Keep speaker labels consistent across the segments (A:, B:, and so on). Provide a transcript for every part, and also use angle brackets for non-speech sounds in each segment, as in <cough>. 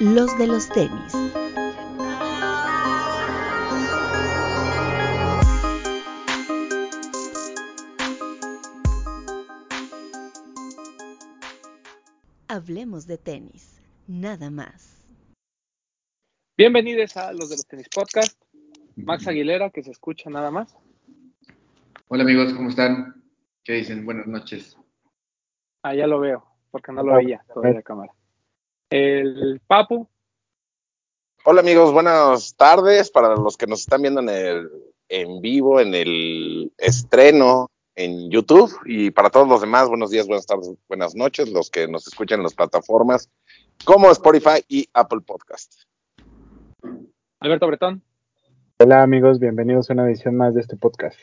A: los de los tenis. Hablemos de tenis, nada más.
B: Bienvenidos a los de los tenis podcast. Max Aguilera, que se escucha nada más.
C: Hola amigos, ¿cómo están? ¿Qué dicen? Buenas noches.
B: Ah, ya lo veo, porque no lo veía todavía la cámara. El Papu.
D: Hola amigos, buenas tardes para los que nos están viendo en el en vivo, en el estreno en YouTube y para todos los demás, buenos días, buenas tardes, buenas noches, los que nos escuchan en las plataformas como Spotify y Apple Podcast.
B: Alberto Bretón.
E: Hola amigos, bienvenidos a una edición más de este podcast.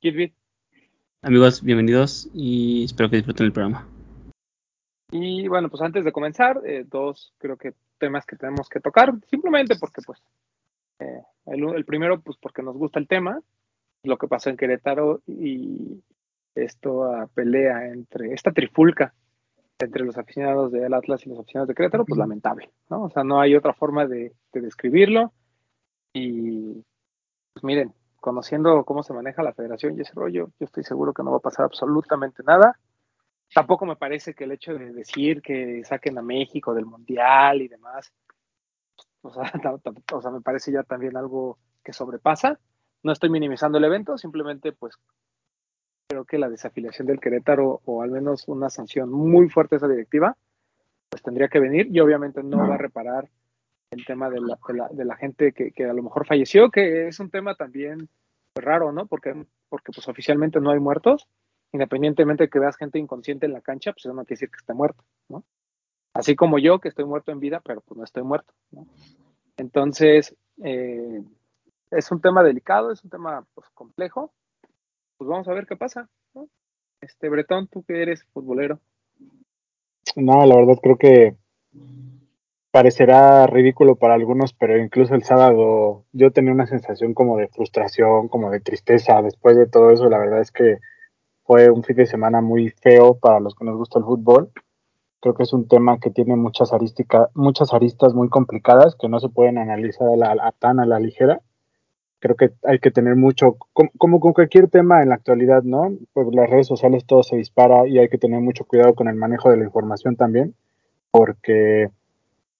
B: Kidbit.
F: Amigos, bienvenidos y espero que disfruten el programa.
B: Y bueno, pues antes de comenzar, eh, dos creo que temas que tenemos que tocar, simplemente porque pues eh, el, el, primero pues porque nos gusta el tema, lo que pasó en Querétaro y esto a pelea entre esta trifulca entre los aficionados del Atlas y los aficionados de Querétaro, pues lamentable, ¿no? O sea, no hay otra forma de, de describirlo y pues miren, conociendo cómo se maneja la federación y ese rollo, yo estoy seguro que no va a pasar absolutamente nada. Tampoco me parece que el hecho de decir que saquen a México del Mundial y demás, o sea, <laughs> o sea, me parece ya también algo que sobrepasa. No estoy minimizando el evento, simplemente pues creo que la desafiliación del Querétaro o al menos una sanción muy fuerte a esa directiva, pues tendría que venir y obviamente no va a reparar el tema de la, gente que, que, a lo mejor falleció, que es un tema también raro, ¿no? Porque, porque pues oficialmente no hay muertos, independientemente de que veas gente inconsciente en la cancha, pues eso no quiere decir que esté muerto, ¿no? Así como yo, que estoy muerto en vida, pero pues no estoy muerto, ¿no? Entonces, eh, es un tema delicado, es un tema pues complejo, pues vamos a ver qué pasa, ¿no? Este, Bretón, tú que eres futbolero.
E: No, la verdad creo que parecerá ridículo para algunos, pero incluso el sábado yo tenía una sensación como de frustración, como de tristeza después de todo eso. La verdad es que fue un fin de semana muy feo para los que nos gusta el fútbol. Creo que es un tema que tiene muchas, arística, muchas aristas muy complicadas que no se pueden analizar a, la, a tan a la ligera. Creo que hay que tener mucho, como, como con cualquier tema en la actualidad, ¿no? Pues las redes sociales todo se dispara y hay que tener mucho cuidado con el manejo de la información también, porque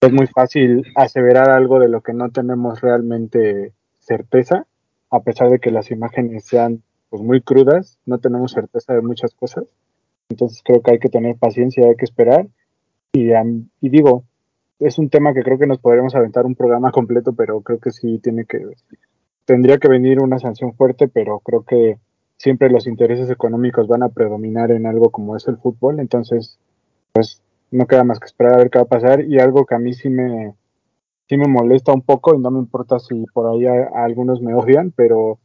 E: es muy fácil aseverar algo de lo que no tenemos realmente certeza, a pesar de que las imágenes sean pues muy crudas, no tenemos certeza de muchas cosas. Entonces creo que hay que tener paciencia, hay que esperar. Y, um, y digo, es un tema que creo que nos podremos aventar un programa completo, pero creo que sí tiene que, tendría que venir una sanción fuerte, pero creo que siempre los intereses económicos van a predominar en algo como es el fútbol. Entonces, pues no queda más que esperar a ver qué va a pasar y algo que a mí sí me, sí me molesta un poco y no me importa si por ahí a, a algunos me odian, pero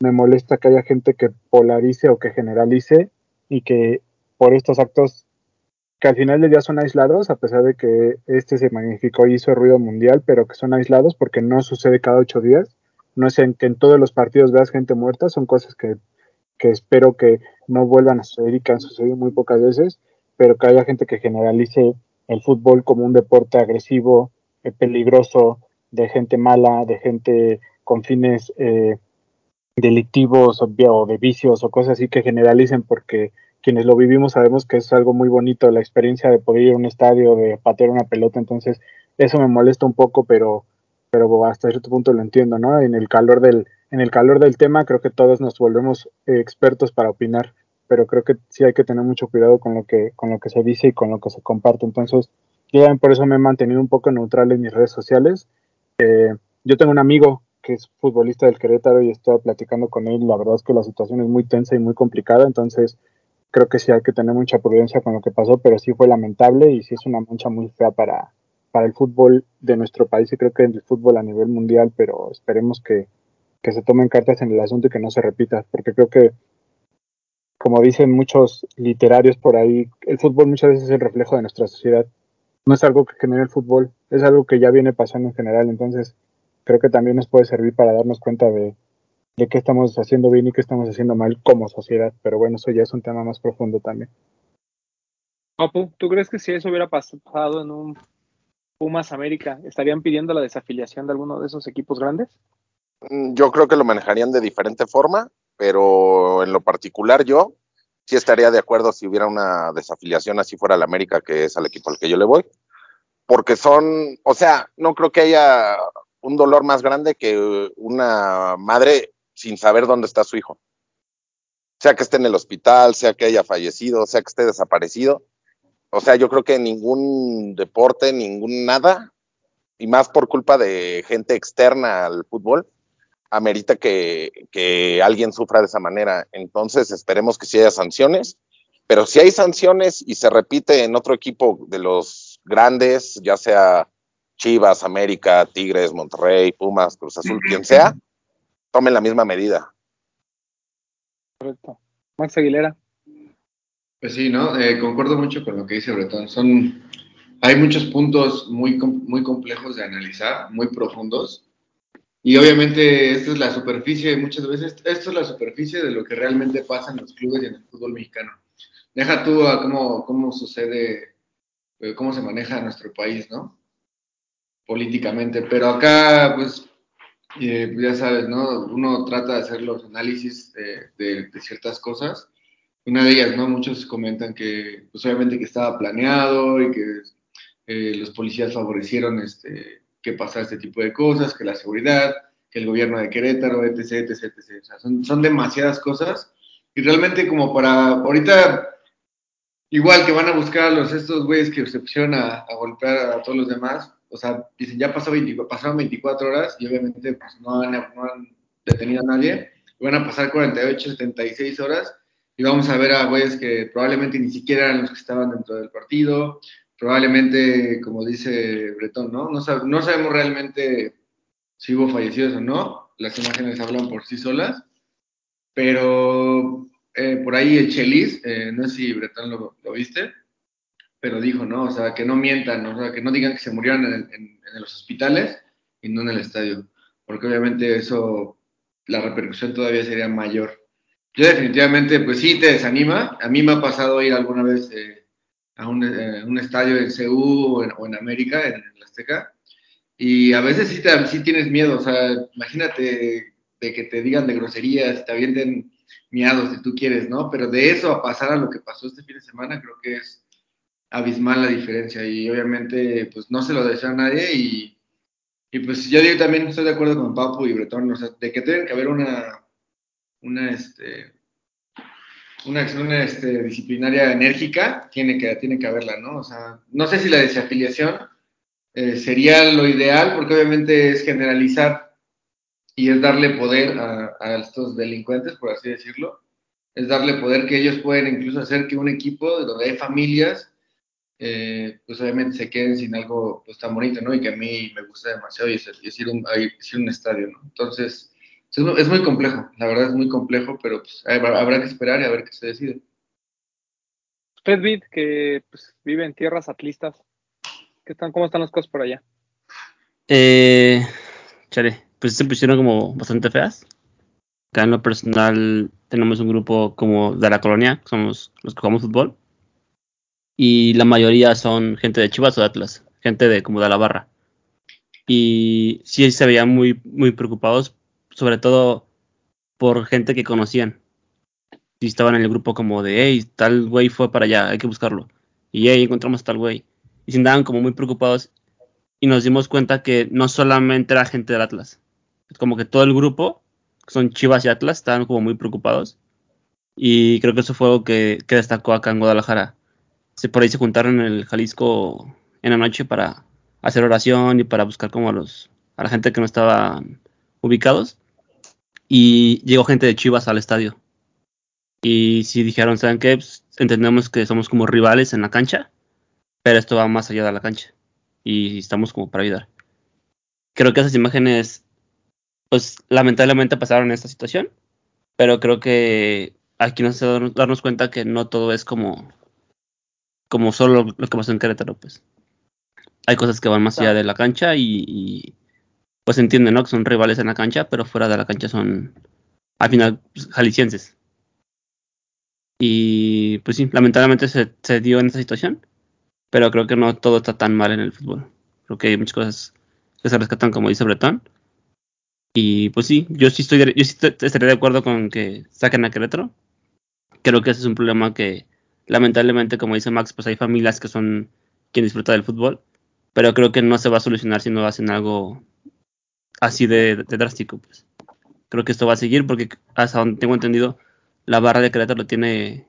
E: me molesta que haya gente que polarice o que generalice y que por estos actos que al final del día son aislados, a pesar de que este se magnificó y hizo ruido mundial, pero que son aislados porque no sucede cada ocho días. No es en que en todos los partidos veas gente muerta, son cosas que, que espero que no vuelvan a suceder y que han sucedido muy pocas veces pero que haya gente que generalice el fútbol como un deporte agresivo, eh, peligroso, de gente mala, de gente con fines eh, delictivos o, de vicios o cosas así que generalicen porque quienes lo vivimos sabemos que es algo muy bonito la experiencia de poder ir a un estadio, de patear una pelota, entonces eso me molesta un poco, pero pero hasta cierto punto lo entiendo, ¿no? En el calor del en el calor del tema creo que todos nos volvemos eh, expertos para opinar pero creo que sí hay que tener mucho cuidado con lo que, con lo que se dice y con lo que se comparte. Entonces, yo por eso me he mantenido un poco neutral en mis redes sociales. Eh, yo tengo un amigo que es futbolista del Querétaro y estoy platicando con él. La verdad es que la situación es muy tensa y muy complicada, entonces creo que sí hay que tener mucha prudencia con lo que pasó, pero sí fue lamentable y sí es una mancha muy fea para, para el fútbol de nuestro país y creo que en el fútbol a nivel mundial, pero esperemos que, que se tomen cartas en el asunto y que no se repita, porque creo que como dicen muchos literarios por ahí, el fútbol muchas veces es el reflejo de nuestra sociedad. No es algo que genere el fútbol, es algo que ya viene pasando en general. Entonces, creo que también nos puede servir para darnos cuenta de, de qué estamos haciendo bien y qué estamos haciendo mal como sociedad. Pero bueno, eso ya es un tema más profundo también.
B: Papu, ¿tú crees que si eso hubiera pasado en un Pumas América, estarían pidiendo la desafiliación de alguno de esos equipos grandes?
D: Mm, Yo creo que lo manejarían de diferente forma, pero en lo particular yo sí estaría de acuerdo si hubiera una desafiliación así fuera la América, que es al equipo al que yo le voy, porque son, o sea, no creo que haya un dolor más grande que una madre sin saber dónde está su hijo. Sea que esté en el hospital, sea que haya fallecido, sea que esté desaparecido. O sea, yo creo que ningún deporte, ningún nada, y más por culpa de gente externa al fútbol, amerita que, que alguien sufra de esa manera. Entonces, esperemos que sí haya sanciones, pero si hay sanciones y se repite en otro equipo de los grandes, ya sea Chivas, América, Tigres, Monterrey, Pumas, Cruz Azul, quien sea, tomen la misma medida.
B: Correcto. Max Aguilera.
C: Pues sí, ¿no? Eh, concuerdo mucho con lo que dice Bretón. Son, hay muchos puntos muy, muy complejos de analizar, muy profundos. Y obviamente esta es la superficie, muchas veces, esto es la superficie de lo que realmente pasa en los clubes y en el fútbol mexicano. Deja tú a cómo, cómo sucede, eh, cómo se maneja nuestro país, ¿no? Políticamente. Pero acá, pues, eh, ya sabes, ¿no? Uno trata de hacer los análisis de, de- de ciertas cosas. Una de ellas, ¿no? Muchos comentan que, pues obviamente que estaba planeado y que eh, los policías favorecieron este, que pasara este tipo de cosas, que la seguridad, que el gobierno de Querétaro, etc., etc., etc. O sea, son, son demasiadas cosas. Y realmente como para, ahorita, igual que van a buscar a los, estos güeyes que se pusieron a, a golpear a todos los demás, o sea, dicen, ya pasó 20 pasaron 24 horas y obviamente pues, no, han, no han detenido a nadie. Y van a pasar 48, 76 horas y vamos a ver a güeyes que probablemente ni siquiera eran los que estaban dentro del partido, probablemente, como dice Bretón, ¿no? No, sab no sabemos realmente si hubo fallecidos o no, las imágenes hablan por sí solas, pero eh, por ahí el Chelis, eh, no sé si Bretón lo, lo, viste, pero dijo, ¿no? O sea, que no mientan, o sea, que no digan que se murieron en, los hospitales y no en el estadio, porque obviamente eso, la repercusión todavía sería mayor. Yo definitivamente, pues sí, te desanima. A mí me ha pasado ir alguna vez eh, a un, eh, un, estadio en CU o en, o en América, en, en, la Azteca, y a veces sí, te, sí tienes miedo. O sea, imagínate de que te digan de groserías, te avienten miados si tú quieres, ¿no? Pero de eso a pasar a lo que pasó este fin de semana, creo que es abismal la diferencia. Y obviamente, pues no se lo deseo a nadie. Y, y pues yo digo, también estoy de acuerdo con Papu y Bretón, o sea, de que tiene que haber una una, este, una, una este, disciplinaria enérgica, tiene que, tiene que haberla, ¿no? O sea, no sé si la desafiliación eh, sería lo ideal, porque obviamente es generalizar y es darle poder a, a, estos delincuentes, por así decirlo, es darle poder que ellos pueden incluso hacer que un equipo donde hay familias, eh, pues obviamente se queden sin algo pues, tan bonito, ¿no? Y que a mí me gusta demasiado y es, y es, ir, un, es ir a un estadio, ¿no? Entonces, es muy complejo, la verdad es muy complejo, pero pues, habrá que esperar y a ver qué se decide.
B: Usted, Vid, que pues, vive en tierras atlistas, ¿qué están, ¿cómo están las cosas por allá?
F: Eh, chale, pues se pusieron como bastante feas. Acá en lo personal tenemos un grupo como de la colonia, que somos los que jugamos fútbol. Y la mayoría son gente de Chivas o de Atlas, gente de como de la barra. Y sí se veían muy, muy preocupados sobre todo por gente que conocían. Y estaban en el grupo como de, hey, tal güey fue para allá, hay que buscarlo. Y hey, encontramos tal güey. Y se andaban como muy preocupados. Y nos dimos cuenta que no solamente era gente del Atlas. Como que todo el grupo, que son Chivas y Atlas, estaban como muy preocupados. Y creo que eso fue algo que, que destacó acá en Guadalajara. Se, por ahí se juntaron en el Jalisco en la noche para hacer oración y para buscar como a los a la gente que no estaba ubicados y llegó gente de Chivas al estadio. Y si dijeron, ¿saben qué? Pues, entendemos que somos como rivales en la cancha, pero esto va más allá de la cancha. Y estamos como para ayudar. Creo que esas imágenes, pues lamentablemente pasaron en esta situación, pero creo que aquí nos hace darnos cuenta que no todo es como, como solo lo que pasó en Querétaro, pues. Hay cosas que van más allá de la cancha y, y pues entienden, ¿no? Que son rivales en la cancha, pero fuera de la cancha son, al final, pues, jaliscienses. Y pues sí, lamentablemente se, se dio en esta situación, pero creo que no todo está tan mal en el fútbol. Creo que hay muchas cosas que se rescatan, como dice Bretón. Y pues sí, yo sí estoy yo sí estaría de acuerdo con que saquen a Querétaro. Creo que ese es un problema que lamentablemente, como dice Max, pues hay familias que son quien disfruta del fútbol, pero creo que no se va a solucionar si no hacen algo así de, drástico, pues. Creo que esto va a seguir porque hasta donde tengo entendido, la barra de Querétaro tiene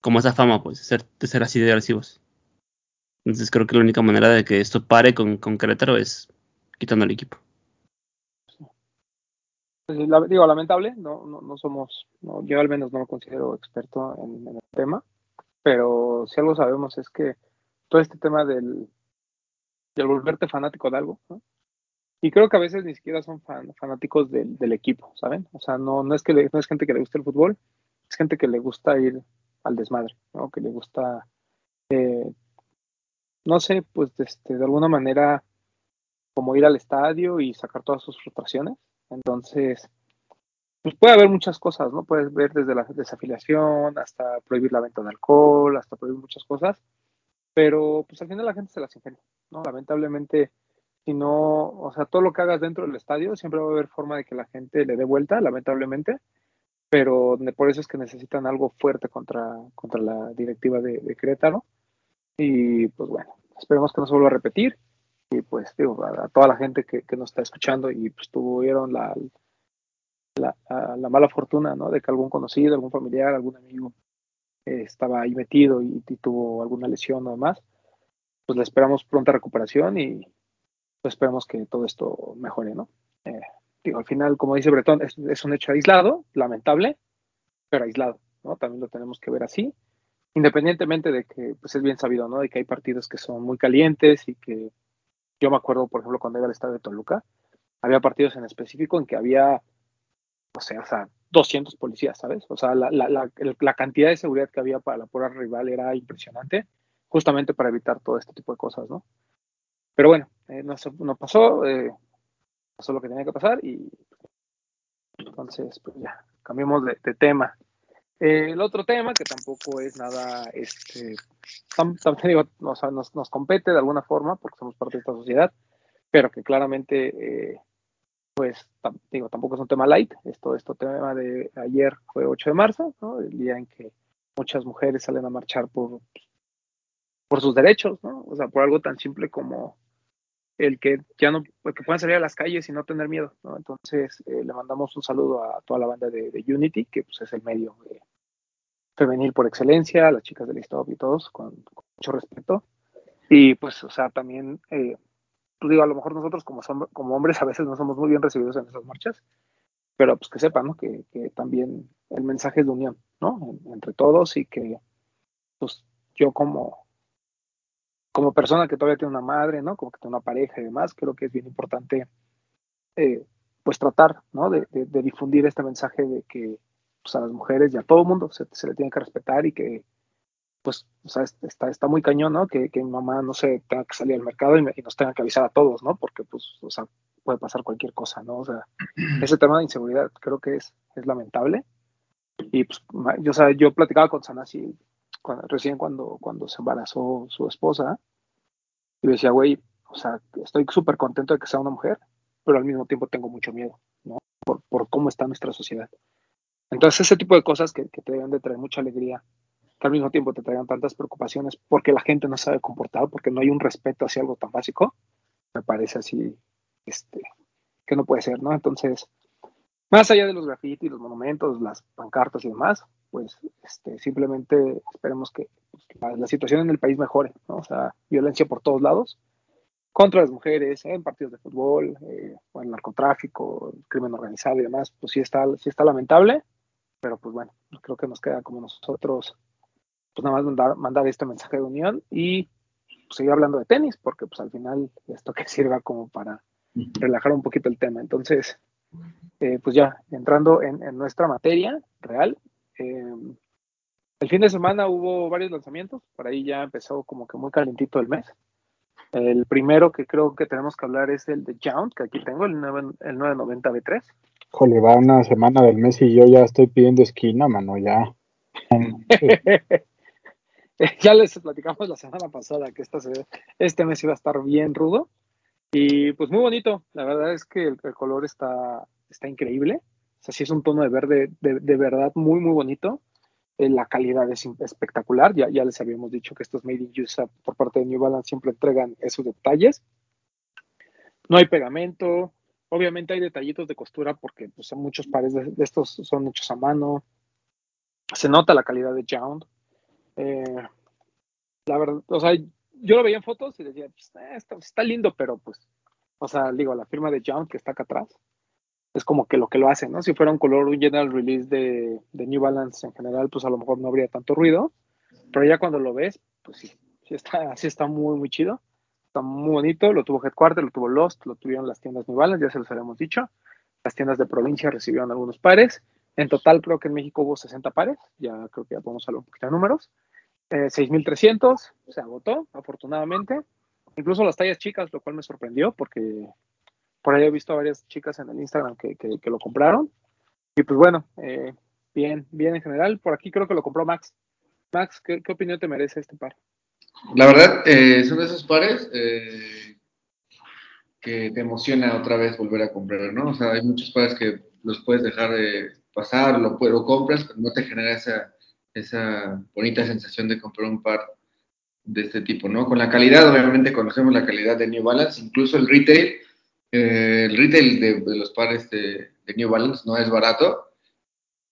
F: como esa fama, pues, de ser, de ser así de agresivos. Entonces creo que la única manera de que esto pare con, con Querétaro es quitando el equipo.
B: Pues, digo, lamentable, no, no, no somos, no, yo al menos no me considero experto en el tema, pero si algo sabemos es que todo este tema del, del volverte fanático de algo, y creo que a veces ni siquiera son fan- fanáticos del, del equipo, ¿saben? O sea, no, no, es que le- no es gente que le guste el fútbol, es gente que le gusta ir al desmadre, ¿no? Que le gusta, eh, no sé, pues este, de alguna manera como ir al estadio y sacar todas sus frustraciones. Entonces, pues puede haber muchas cosas, ¿no? Puedes ver desde la desafiliación hasta prohibir la venta de alcohol, hasta prohibir muchas cosas, pero pues al final la gente se las ingenia, ¿no? Lamentablemente, si no, o sea, todo lo que hagas dentro del estadio, siempre va a haber forma de que la gente le dé vuelta, lamentablemente, pero por eso es que necesitan algo fuerte contra, contra la directiva de, de Querétaro. Y pues bueno, esperemos que no se vuelva a repetir. Y pues digo, a, a toda la gente que, que nos está escuchando y pues tuvieron la, la, mala fortuna, ¿no? De que algún conocido, algún familiar, algún amigo eh, estaba ahí metido y, tuvo alguna lesión o demás, pues le esperamos pronta recuperación y pues esperemos que todo esto mejore, ¿no? Eh, digo, al final, como dice Bretón, es, es un hecho aislado, lamentable, pero aislado, ¿no? También lo tenemos que ver así, independientemente de que, pues es bien sabido, ¿no? De que hay partidos que son muy calientes y que yo me acuerdo, por ejemplo, cuando iba al estadio de Toluca, había partidos en específico en que había, o sea, o sea 200 policías, ¿sabes? O sea, la, la, la, la cantidad de seguridad que había para la pura rival era impresionante, justamente para evitar todo este tipo de cosas, ¿no? Pero bueno, eh, no, no pasó, eh, pasó lo que tenía que pasar y entonces, pues ya, cambiemos de, de tema. Eh, el otro tema, que tampoco es nada, este, tam- tam- <laughs> digo, o sea, nos, nos compete de alguna forma, porque somos parte de esta sociedad, pero que claramente, eh, pues, digo, tampoco es un tema light. Esto, esto tema de ayer fue 8 de marzo, ¿no? El día en que muchas mujeres salen a marchar por, por sus derechos, ¿no? O sea, por algo tan simple como el que ya no, el que puedan salir a las calles y no tener miedo, ¿no? Entonces, eh, le mandamos un saludo a toda la banda de, de Unity, que pues es el medio eh, femenil por excelencia, las chicas del Stop y todos, con, con mucho respeto. Y pues, o sea, también, eh, pues digo, a lo mejor nosotros como, som- como hombres a veces no somos muy bien recibidos en esas marchas, pero pues que sepan, ¿no? Que, que también el mensaje es de unión, ¿no? En- entre todos y que, pues, yo como, como persona que todavía tiene una madre, ¿no? Como que tiene una pareja y demás, creo que es bien importante, eh, pues, tratar, ¿no? De, de- de difundir este mensaje de que, pues, a las mujeres y a todo el mundo se, se le tiene que respetar y que, pues, o sea, es- está, está muy cañón, ¿no? Que, que mi mamá, no sé, tenga que salir al mercado y, me- y nos tenga que avisar a todos, ¿no? Porque, pues, o sea, puede pasar cualquier cosa, ¿no? O sea, <clears throat> ese tema de inseguridad creo que es, es lamentable. Y, pues, yo, o sea, yo platicaba con Sanasi cuando, recién cuando, cuando se embarazó su esposa y decía, güey, o sea, estoy súper contento de que sea una mujer, pero al mismo tiempo tengo mucho miedo, ¿no? Por, por cómo está nuestra sociedad. Entonces, ese tipo de cosas que, que te deben de traer mucha alegría, al mismo tiempo te traigan tantas preocupaciones porque la gente no sabe comportar, porque no hay un respeto hacia algo tan básico, me parece así, este, que no puede ser, ¿no? Entonces, más allá de los grafitis, los monumentos, las pancartas y demás, pues este, simplemente esperemos que pues, la, situación en el país mejore, ¿no? O sea, violencia por todos lados, contra las mujeres, en partidos de fútbol, eh, o narcotráfico, crimen organizado y demás, pues sí está, sí está lamentable, pero pues bueno, creo que nos queda como nosotros, pues nada más mandar, mandar este mensaje de unión y pues, seguir hablando de tenis, porque pues al final esto que sirva como para relajar un poquito el tema. Entonces, eh, pues ya, entrando en, en nuestra materia real, eh, el fin de semana hubo varios lanzamientos, por ahí ya empezó como que muy calentito el mes. El primero que creo que tenemos que hablar es el de Jount, que aquí tengo, el, 9, el 990 B3.
E: Híjole, va una semana del mes y yo ya estoy pidiendo esquina, mano, ya. <laughs> <laughs>
B: ya les platicamos la semana pasada que este mes iba a estar bien rudo. Y pues muy bonito. La verdad es que el, color está, está increíble. O sea, sí es un tono de verde de, de verdad muy, muy bonito. Eh, la calidad es espectacular. Ya, ya les habíamos dicho que estos Made in USA por parte de New Balance siempre entregan esos detalles. No hay pegamento. Obviamente hay detallitos de costura porque pues, muchos pares de, de estos son hechos a mano. Se nota la calidad de Jound. Eh, la verdad, o sea, yo lo veía en fotos y decía, pues, eh, está, lindo, pero pues, o sea, digo, la firma de Jound que está acá atrás es como que lo que lo hace, ¿no? Si fuera un color, un general release de, de New Balance en general, pues a lo mejor no habría tanto ruido, pero ya cuando lo ves, pues sí, sí está, sí está muy, muy chido. Está muy bonito, lo tuvo Headquarter, lo tuvo Lost, lo tuvieron las tiendas New Balance, ya se los habíamos dicho. Las tiendas de provincia recibieron algunos pares. En total creo que en México hubo 60 pares, ya creo que ya podemos hablar un poquito de números. Eh, 6.300, se agotó, afortunadamente. Incluso las tallas chicas, lo cual me sorprendió porque por ahí he visto a varias chicas en el Instagram que, que, lo compraron. Y pues bueno, eh, bien, bien en general. Por aquí creo que lo compró Max. Max, ¿qué, opinión te merece este par?
C: La verdad, eh, son de esos pares eh, que te emociona otra vez volver a comprar, ¿no? O sea, hay muchos pares que los puedes dejar de pasar, lo, lo compras, pero no te genera esa, esa bonita sensación de comprar un par de este tipo, ¿no? Con la calidad, obviamente conocemos la calidad de New Balance, incluso el retail, eh, el retail de, de los pares de, de New Balance no es barato.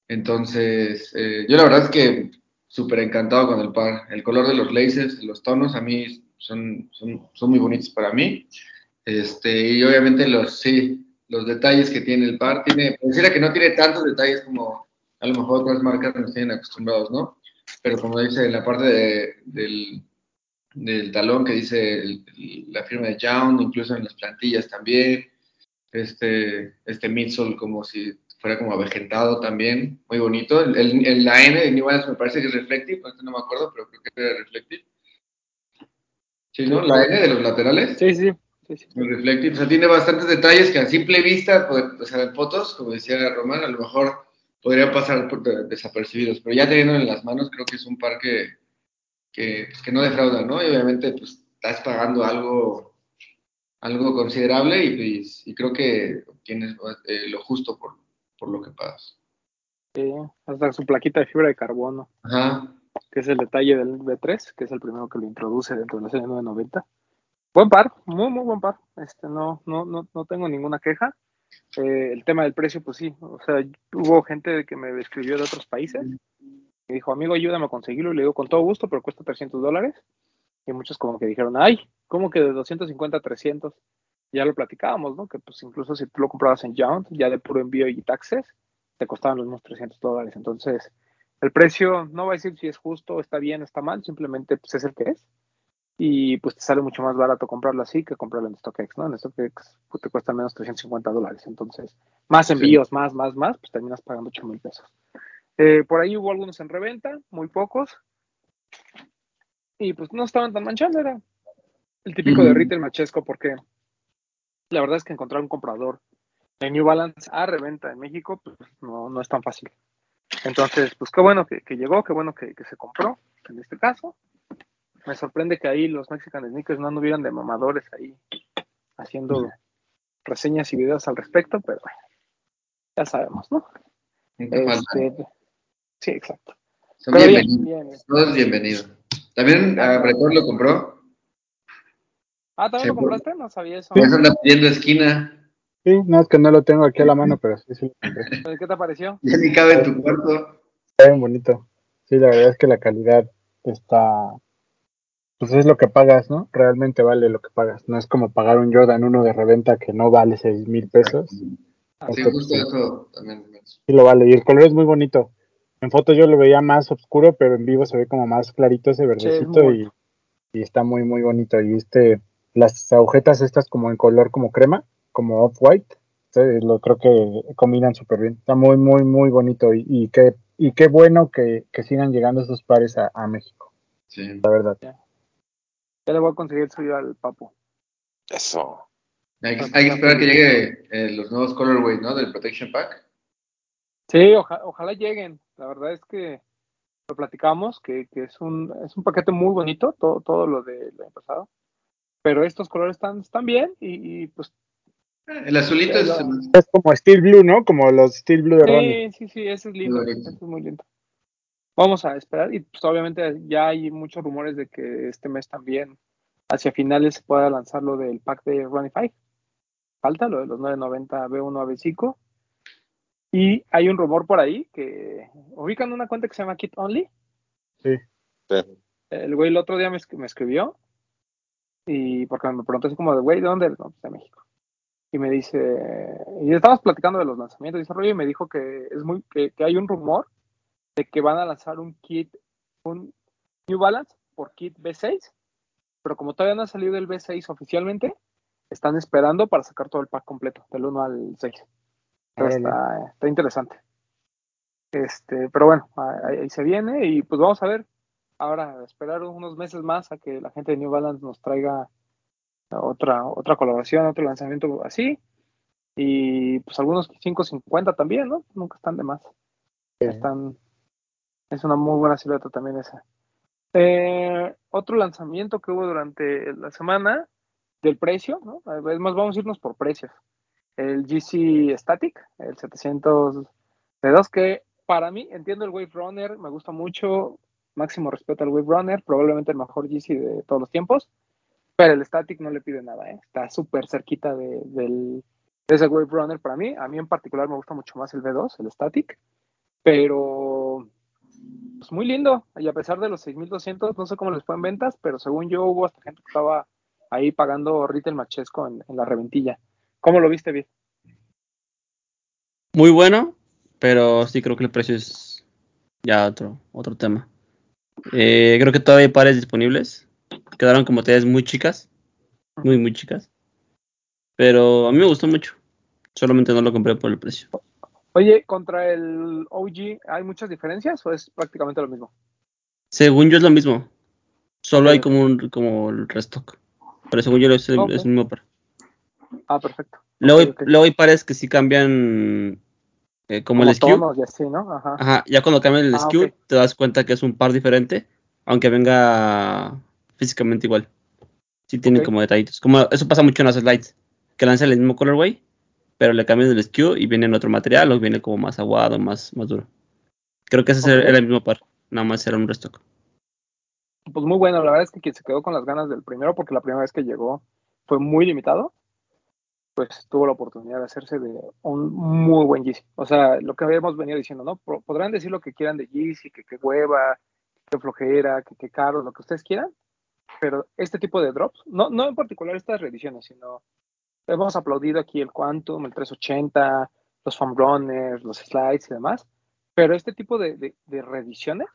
C: Entonces, eh, yo la verdad es que súper encantado con el par. El color de los laces, los tonos, a mí son, son, son muy bonitos para mí. Este, y obviamente los, sí, los detalles que tiene el par, tiene, pareciera que no tiene tantos detalles como a lo mejor otras marcas nos tienen acostumbrados, ¿no? Pero como dice en la parte de, del, del talón que dice el- la firma de Young, incluso en las plantillas también, este, este midsole como si fuera como avejentado también, muy bonito. El, el- la N de New Balance me parece que es reflective, no me acuerdo, pero creo que era reflective. Sí, ¿no? La N de los laterales.
B: Sí, sí, sí, sí.
C: Reflective, o sea, tiene bastantes detalles que a simple vista, pues, o sea, en fotos, como decía Román, a lo mejor podría pasar por de- desapercibidos, pero ya teniendo en las manos, creo que es un par que, que, pues, que no defrauda, ¿no? Y obviamente, pues, estás pagando algo, algo considerable y, pues, y creo que tienes eh, lo justo por, por lo que pagas.
B: Sí, hasta su plaquita de fibra de carbono,
C: Ajá.
B: que es el detalle del B3, que es el primero que lo introduce dentro de la serie 990. Buen par, muy, muy buen par. Este, no, no, no, no tengo ninguna queja. Eh, el tema del precio, pues sí, o sea, hubo gente que me escribió de otros países y dijo, amigo, ayúdame a conseguirlo. Y le digo, con todo gusto, pero cuesta 300 dólares. Y muchos como que dijeron, ay, ¿cómo que de 250 a 300? Ya lo platicábamos, ¿no? Que pues incluso si tú lo comprabas en Yount, ya de puro envío y taxes, te costaban los mismos 300 dólares. Entonces, el precio no va a decir si es justo, está bien, está mal, simplemente pues es el que es. Y pues te sale mucho más barato comprarlo así que comprarlo en StockX, ¿no? En StockX pues, te cuesta menos 350 dólares. Entonces, más envíos, más, más, más, pues terminas pagando 8 mil pesos. Eh, por ahí hubo algunos en reventa, muy pocos. Y pues no estaban tan manchando, era el típico de retail machesco, porque la verdad es que encontrar un comprador de New Balance a reventa en México, pues no, no es tan fácil. Entonces, pues qué bueno que, que llegó, qué bueno que, que se compró, en este caso. Me sorprende que ahí los Mexican Sneakers no anduvieran de mamadores ahí haciendo reseñas y videos al respecto, pero bueno, ya sabemos, ¿no? Este, sí, exacto.
C: Son
B: Pero
C: bienvenidos.
B: bien. bien.
C: Todo es bienvenido. También a lo compró.
B: Ah, ¿también lo compraste? No sabía eso.
C: Ya se anda pidiendo esquina.
E: Sí, no es que no lo tengo aquí a la mano, pero sí, sí lo compré. <laughs>
B: ¿Qué te pareció?
C: Ya ni cabe en tu cuarto.
E: Está bien bonito. Sí, la verdad es que la calidad está. Pues es lo que pagas, ¿no? Realmente vale lo que pagas. No es como pagar un Jordan 1 de reventa que no vale 6 mil pesos.
C: Sí,
B: Así
E: Este,
C: justo
E: sí.
C: eso también.
E: Sí lo vale. Y el color es muy bonito. En fotos yo lo veía más oscuro, pero en vivo se ve como más clarito ese verdecito y, y está muy, muy bonito. Y este, las agujetas estas como en color como crema, como off-white, este, lo creo que combinan súper bien. Está muy, muy, muy bonito. Y, y qué, y qué bueno que, que sigan llegando esos pares a, a México,
C: Sí.
E: la verdad.
B: Ya le voy a conseguir el suyo al papu.
D: Eso.
C: Hay, que- hay que esperar que llegue eh, los nuevos colorways, ¿no? Del Protection Pack.
B: Sí, oja- ojalá lleguen. La verdad es que lo platicamos, que, que es, un, es un paquete muy bonito, todo, todo lo del año pasado. Pero estos colores están, están bien y, y, pues
C: El azulito es.
E: Es como Steel Blue, ¿no? Como los Steel Blue de Ronnie.
B: Sí, sí, sí, ese es lindo. Ese es muy lindo. Vamos a esperar. Y pues obviamente ya hay muchos rumores de que este mes también, hacia finales, se pueda lanzar lo del pack de Running 5. Falta lo de los 990 B1 a B5. Y hay un rumor por ahí que ubican una cuenta que se llama Kit Only.
E: Sí.
D: Sí.
B: El güey el otro día me, esc- me escribió y porque me preguntó así como de, güey, ¿de dónde eres? No, pues de México. Y me dice, y estábamos platicando de los lanzamientos y ese rollo y me dijo que es muy, que, que hay un rumor de que van a lanzar un kit, un New Balance por kit B6, pero como todavía no ha salido el B6 oficialmente, están esperando para sacar todo el pack completo, del 1 al 6. Entonces
E: Órale.
B: está, está interesante. Este, pero bueno, ahí, ahí se viene y pues vamos a ver. Ahora esperar unos meses más a que la gente de New Balance nos traiga otra, otra colaboración, otro lanzamiento así. Y pues algunos 550 también, ¿no? Nunca están de más. Están, es una muy buena silueta también esa. Eh, otro lanzamiento que hubo durante la semana del precio, ¿no? Es más, vamos a irnos por precios. El GC Static, el 700 de dos, que para mí, entiendo el Wave Runner, me gusta mucho, máximo respeto al Wave Runner, probablemente el mejor GC de todos los tiempos, pero el Static no le pide nada, ¿eh? está súper cerquita de, del, de ese Wave Runner para mí. A mí en particular me gusta mucho más el V2, el Static, pero pues muy lindo. Y a pesar de los 6200, no sé cómo les fue en ventas, pero según yo hubo hasta gente que estaba ahí pagando retail machesco en, en la reventilla. ¿Cómo lo viste, bien?
F: Muy bueno, pero sí creo que el precio es ya otro, otro tema. Eh, creo que todavía hay pares disponibles. Quedaron como tallas muy chicas. Muy, muy chicas. Pero a mí me gustó mucho. Solamente no lo compré por el precio.
B: Oye, contra el OG, ¿hay muchas diferencias o es prácticamente lo mismo?
F: Según yo es lo mismo. Solo hay como un como el restock. Pero según yo es el, es el mismo par.
B: Ah, perfecto.
F: Luego,
B: Ok,
F: hay,
B: ok.
F: luego hay pares que sí cambian eh, como,
B: Como
F: el SKU.
B: y así, ¿no? Ajá.
F: Ajá, ya cuando cambian el
B: Ah,
F: SKU te das cuenta que es un par diferente, aunque venga físicamente igual. Sí tienen
B: Ok.
F: como detallitos. Como eso pasa mucho en las slides, que lanzan el mismo colorway, pero le cambian el SKU y viene en otro material o viene como más aguado, más, más duro. Creo que ese
B: Ok.
F: era el mismo par, nada más era un restock.
B: Pues muy bueno, la verdad es que quien se quedó con las ganas del primero, porque la primera vez que llegó fue muy limitado, pues tuvo la oportunidad de hacerse de un muy buen Yeezy. O sea, lo que habíamos venido diciendo, ¿no? Podrán decir lo que quieran de Yeezy, que qué hueva, que flojera, que qué caro, lo que ustedes quieran, pero este tipo de drops, no, no en particular estas reediciones, sino hemos aplaudido aquí el Quantum, el 380, los foam runners, los slides y demás, pero este tipo de, de, de reediciones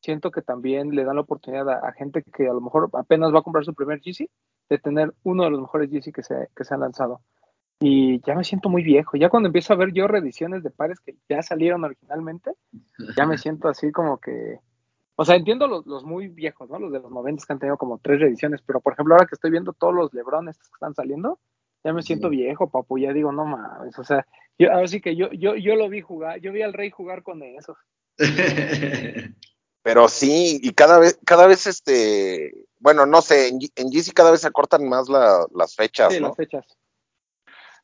B: siento que también le dan la oportunidad a, a gente que a lo mejor apenas va a comprar su primer GC de tener uno de los mejores GC que se, que se han lanzado. Y ya me siento muy viejo. Ya cuando empiezo a ver yo reediciones de pares que ya salieron originalmente, ya me <laughs> siento así como que. O sea, entiendo los, los muy viejos, ¿no? Los de los 90 que han tenido como tres reediciones, pero por ejemplo, ahora que estoy viendo todos los Lebrones que están saliendo, ya me siento viejo, papu. Ya digo, no mames. O sea, yo, ahora sí que yo, yo, yo lo vi jugar, yo vi al rey jugar con esos. <laughs>
D: Pero sí, y cada vez, cada vez este, bueno, no sé, en, en Yeezy cada vez se acortan más la- las fechas,
B: Sí,
D: ¿no?
B: las fechas.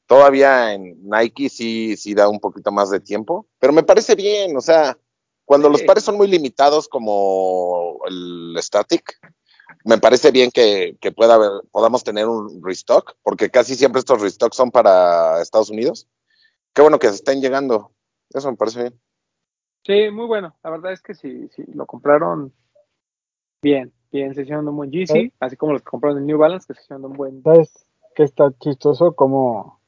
D: Todavía en Nike sí, sí da un poquito más de tiempo, pero me parece bien, o sea, cuando
B: Sí.
D: los pares son muy limitados como el Static, me parece bien que, que pueda haber, podamos tener un restock, porque casi siempre estos restocks son para Estados Unidos. Qué bueno que se estén llegando, eso me parece bien.
B: Sí, muy bueno. La verdad es que sí, sí, lo compraron bien, bien, se hicieron un buen GC,
E: ¿Sí?
B: así como los que compraron el New Balance, que se hicieron un buen...
E: ¿Sabes qué está chistoso? Como,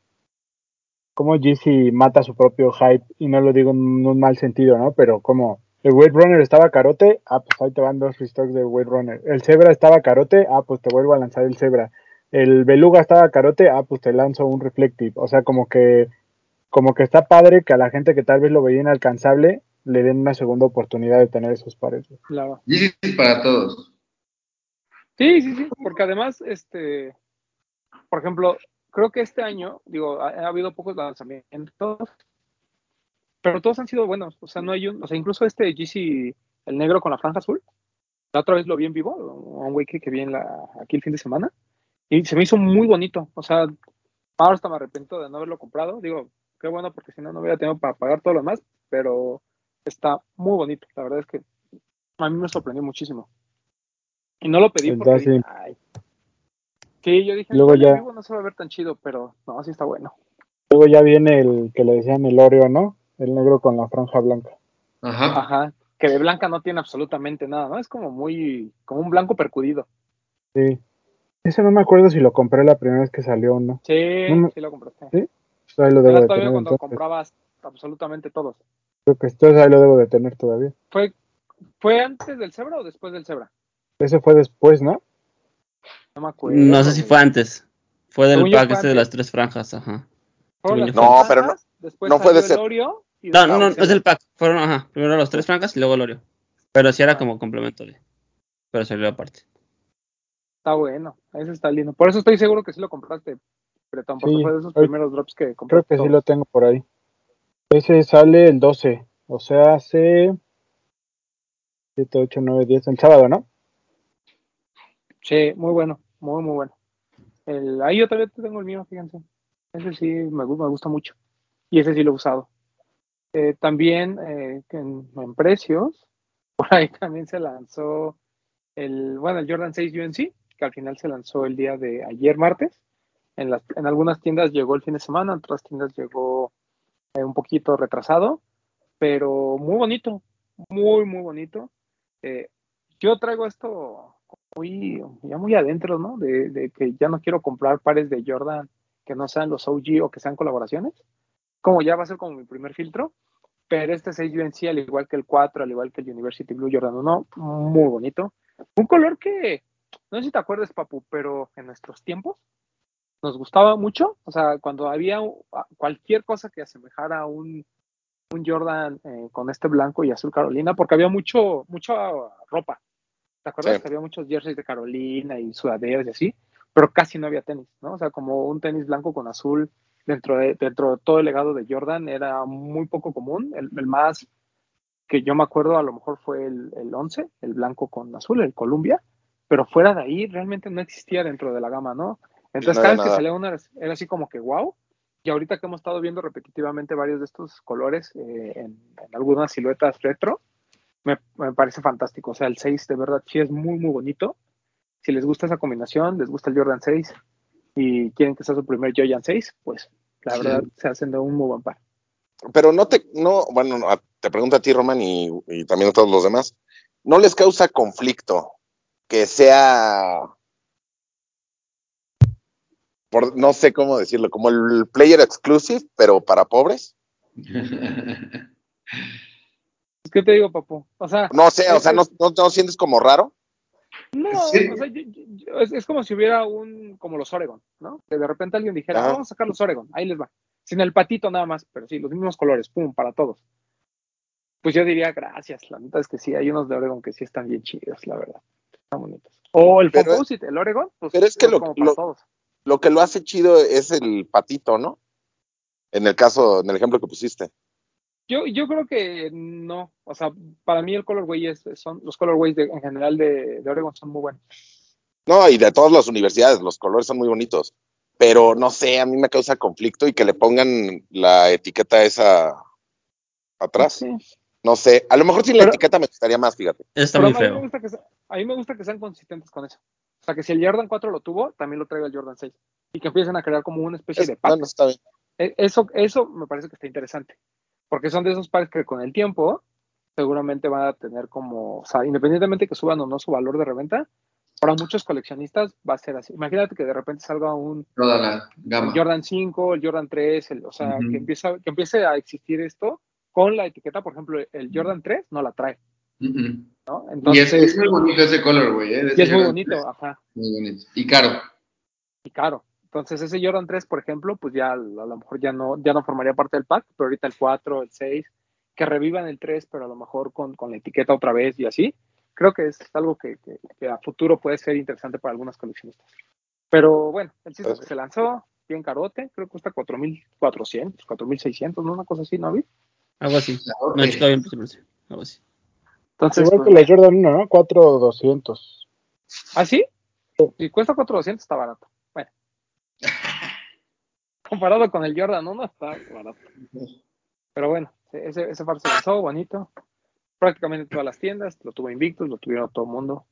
E: como GC mata su propio hype, y no lo digo en un mal sentido, ¿no? Pero como el Wade Runner estaba carote, ah, pues ahí te van dos restocks de Wade Runner. El Zebra estaba carote, ah, pues te vuelvo a lanzar el Zebra. El Beluga estaba carote, ah, pues te lanzo un Reflective. O sea, como que, como que está padre que a la gente que tal vez lo veía inalcanzable le den una segunda oportunidad de tener esos pares.
B: Claro.
C: Yeezy es para todos.
B: Sí, sí, sí, porque además, este, por ejemplo, creo que este año, digo, ha, ha habido pocos lanzamientos, pero todos han sido buenos, o sea, no hay un, o sea, incluso este GC, el negro con la franja azul. La otra vez lo vi en vivo, un güey que, que vi en la, aquí el fin de semana, y se me hizo muy bonito. O sea, ahora hasta me arrepiento de no haberlo comprado. Digo, qué bueno, porque si no, no hubiera tenido para pagar todo lo demás, pero está muy bonito. La verdad es que a mí me sorprendió muchísimo. Y no lo pedí porque.
E: Sí.
B: dije, "Ay". Sí, yo dije,
E: Luego
B: "Ay, en
E: ya-
B: vivo no se va a ver tan chido, pero no, así está bueno.
E: Luego ya viene el que le decían el Oreo, ¿no? El negro con la franja blanca.
C: Ajá.
B: Ajá. Que de blanca no tiene absolutamente nada, ¿no? Es como muy, como un blanco percudido.
E: Sí. Ese no me acuerdo si lo compré la primera vez que salió o no.
B: Sí,
E: No me-
B: sí lo compraste.
E: ¿Sí? Pues ahí lo debo
B: Era
E: de
B: todavía
E: tener.
B: cuando
E: Entonces.
B: comprabas absolutamente todos.
E: Creo que entonces ahí lo debo de tener todavía.
B: ¿Fue, ¿Fue antes del cebra o después del cebra?
E: Ese fue después, ¿no?
B: No me acuerdo.
F: No sé si fue antes. Fue del pack este de las tres franjas, ajá.
D: No, pero
B: franjas, después
D: no fue de
B: el. Oreo y
F: No, no, no, es el pack. Fueron, ajá. Primero los tres franjas y luego el Oreo. Pero sí era
B: Ah.
F: como complemento de. Pero salió aparte.
B: Está bueno, ese está lindo. Por eso estoy seguro que sí lo compraste, Bretón, porque
E: Sí,
B: fue de esos
E: hoy-
B: primeros drops que compré.
E: Creo que sí lo tengo por ahí. Ese sale el 12. O sea, hace 7, 8, 9, 10. El sábado, ¿no?
B: Sí, muy bueno, muy, muy bueno. El, ahí yo todavía tengo el mío, fíjense. Ese sí me gusta mucho. Y ese sí lo he usado. Eh, también eh, en, en precios, <laughs> por ahí también se lanzó el, bueno, el Jordan 6 UNC, que al final se lanzó el día de ayer martes. En, las, en algunas tiendas llegó el fin de semana, en otras tiendas llegó eh, un poquito retrasado, pero muy bonito, muy, muy bonito. Eh, yo traigo esto muy, ya muy adentro, ¿no? De, de que ya no quiero comprar pares de Jordan que no sean los OG o que sean colaboraciones. Como ya va a ser como mi primer filtro. Pero este 6 UNC, al igual que el 4, al igual que el University Blue Jordan 1, muy bonito. Un color que, no sé si te acuerdas, Papu, pero en nuestros tiempos nos gustaba mucho. O sea, cuando había cualquier cosa que asemejara a un, un Jordan eh, con este blanco y azul Carolina, porque había mucho, mucha ropa. ¿Te acuerdas
D: Sí.
B: que había muchos jerseys de Carolina y sudaderas y así? Pero casi no había tenis, ¿no? O sea, como un tenis blanco con azul dentro de, dentro de todo el legado de Jordan era muy poco común. El, el más que yo me acuerdo a lo mejor fue el, el 11, el blanco con azul, el Columbia, pero fuera de ahí realmente no existía dentro de la gama, ¿no? Entonces
D: No
B: cada vez que salía una era así como que wow. Y ahorita que hemos estado viendo repetitivamente varios de estos colores eh, en, en algunas siluetas retro, me, me parece fantástico. O sea, el 6 de verdad sí es muy, muy bonito. Si les gusta esa combinación, les gusta el Jordan 6 y quieren que sea su primer Jordan 6, pues la
C: Sí.
B: verdad se hacen de un muy buen par.
D: Pero no te, no, bueno, te pregunto a ti, Roman, y, y también a todos los demás, ¿no les causa conflicto que sea, por, no sé cómo decirlo, como el player exclusive, pero para pobres? <laughs>
B: ¿Qué te digo, papu? O sea,
D: No sé, o sea, ¿no, no, no sientes como raro?
B: No,
C: Sí.
B: o sea, yo- yo- es, es como si hubiera un, como los Oregon, ¿no? Que de repente alguien dijera. "Ah, vamos a sacar los Oregon, ahí les va. Sin el patito nada más, pero sí, los mismos colores, pum, para todos. Pues yo diría, gracias, la neta es que sí, hay unos de Oregon que sí están bien chidos, la verdad. Están bonitos. O el
D: Pero-
B: Composite, el Oregon, pues
D: pero es que lo-
B: como para
D: lo-
B: todos.
D: Lo que lo hace chido es el patito, ¿no? En el caso, en el ejemplo que pusiste.
B: Yo, yo creo que no, o sea, para mí el colorway es, son, los colorways de, en general de, de Oregon son muy buenos.
D: No, y de todas las universidades, los colores son muy bonitos. Pero no sé, a mí me causa conflicto y que le pongan la etiqueta esa atrás.
B: Sí.
D: No sé, a lo mejor sin la
B: Pero-
D: etiqueta me gustaría más, fíjate.
F: Está
B: Pero
F: muy
B: a mí, me gusta que sea- a mí me gusta que sean consistentes con eso. O sea, que si el Jordan 4 lo tuvo, también lo traiga el Jordan 6. Y que empiecen a crear como una especie
D: Es-
B: de pack.
D: bueno, está bien.
B: E- Eso, eso me parece que está interesante. Porque son de esos pares que con el tiempo seguramente van a tener como, o sea, independientemente que suban o no su valor de reventa, para muchos coleccionistas va a ser así. Imagínate que de repente salga un
C: Toda la
B: el
C: gama.
B: Jordan 5, el Jordan 3, el- o sea, que, empieza, que empiece a existir esto con la etiqueta, por ejemplo, el Jordan 3 no la trae. ¿no?
C: Y es, es muy bonito ese color, güey. ¿eh?
B: Y es muy bonito,
C: 3.
B: ajá.
C: Muy bonito. Y caro.
B: y caro. Entonces ese Jordan 3, por ejemplo, pues ya a lo mejor ya no, ya no formaría parte del pack, pero ahorita el 4, el 6, que revivan el 3, pero a lo mejor con, con la etiqueta otra vez y así, creo que es algo que, que- que a futuro puede ser interesante para algunas coleccionistas. Pero bueno, el chiste que se lanzó, bien carote, creo que cuesta 4.400, 4.600, ¿no? Una cosa así, ¿no vi?
F: Algo así. No checado bien. Algo así.
B: Entonces,
E: Igual
B: pues,
E: que los Jordan 1, ¿no? 4200.
B: ¿Ah, sí? Si cuesta 400 está barato. Comparado con el Jordan 1 está barato. Pero bueno, ese, ese par se lanzó bonito. Prácticamente todas las tiendas, lo tuvo Invictus, lo tuvieron todo el mundo.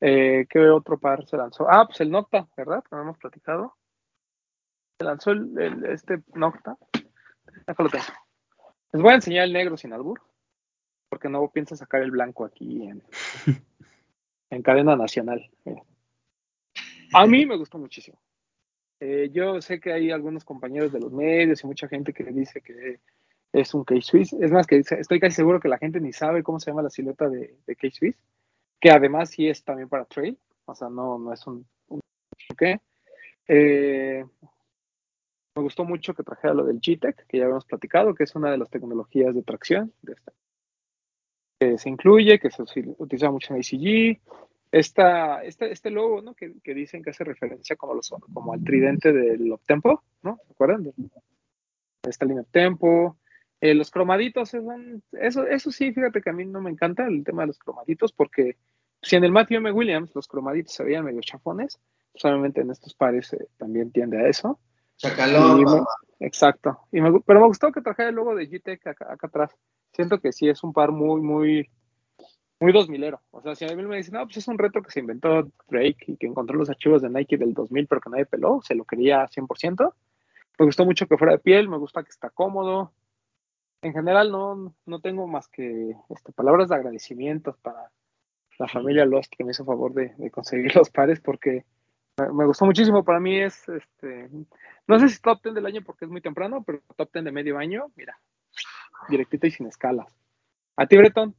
B: Eh, ¿Qué otro par se lanzó? Ah, pues el Nocta, ¿verdad? No hemos platicado. Se lanzó el, el- este Nocta. Déjalo tengo. Les voy a enseñar el negro sin albur, porque no pienso sacar el blanco aquí en, <laughs> en cadena nacional. Mira. A mí me gustó muchísimo. Eh, yo sé que hay algunos compañeros de los medios y mucha gente que dice que es un K-Swiss. Es más, que estoy casi seguro que la gente ni sabe cómo se llama la silueta de, de K-Swiss, que además sí es también para trail, o sea, no, no es un... un ¿qué? Eh, me gustó mucho que trajera lo del G-Tech, que ya habíamos platicado, que es una de las tecnologías de tracción de esta- que se incluye, que se utiliza mucho en ACG. Esta, este, este logo, ¿no? Que, que dicen que hace referencia como, los, como al tridente del Optempo, ¿no? ¿Se acuerdan? Esta línea Optempo. Eh, los cromaditos, son- eso, eso sí, fíjate que a mí no me encanta el tema de los cromaditos, porque si en el Matthew M. Williams los cromaditos se veían medio chafones, pues obviamente en estos pares eh, también tiende a eso.
C: Chacalón.
B: Me- exacto. Y me pero me gustó que trajera el logo de GTEC acá, acá atrás. Siento que sí es un par muy, muy, muy 2000ero. O sea, si a mí me dicen, no, pues es un reto que se inventó Drake y que encontró los archivos de Nike del 2000, pero que nadie peló, se lo quería 100%. Me gustó mucho que fuera de piel, me gusta que está cómodo. En general, no, no tengo más que este, palabras de agradecimiento para la familia Lost que me hizo favor de, de conseguir los pares porque me, gustó muchísimo. Para mí es, este, no sé si top 10 del año porque es muy temprano, pero top 10 de medio año, mira, directito y sin escalas. ¿A ti, Breton?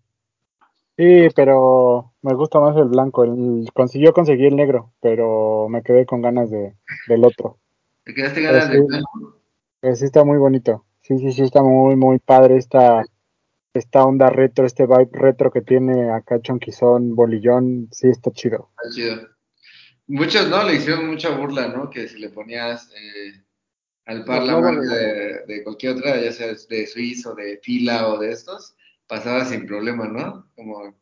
E: Sí, pero me gusta más el blanco. El, consiguió conseguir el negro, pero me quedé con ganas de, del otro.
C: Te quedaste ganas
E: Pero
C: de
E: sí. Pero sí está muy bonito. Sí, sí, sí, está muy, muy padre esta, esta onda retro, este vibe retro que tiene acá Chonquizón, Bolillón. Sí, está chido.
C: Está chido. Muchos, ¿no? Le hicieron mucha burla, ¿no? Que si le ponías eh, al par la marca
B: de-
C: de, cualquier otra, ya sea de Swiss o de Fila o de estos, pasaba sin problema, ¿no? Como,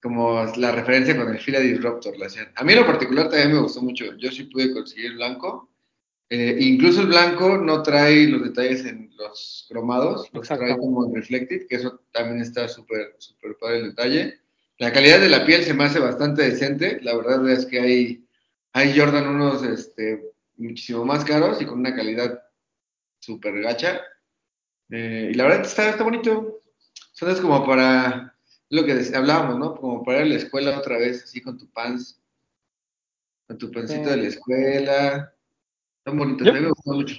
C: como la referencia con el Fila Disruptor la hacían. A mí en lo particular también me gustó mucho. Yo sí pude conseguir blanco. Eh, incluso el blanco no trae los detalles en los cromados, los trae
B: Exacto.
C: como en reflective, que eso también está súper, súper padre el detalle. La calidad de la piel se me hace bastante decente. La verdad es que hay, hay Jordan unos este, muchísimo más caros y con una calidad súper gacha. Eh, y la verdad está, está bonito. Son es como para lo que hablábamos, ¿no? Como para ir a la escuela otra vez, así con tu pants, con tu pancito
B: Sí.
C: de la escuela. Están bonitos,
B: Yo-
C: a mí me gustó mucho.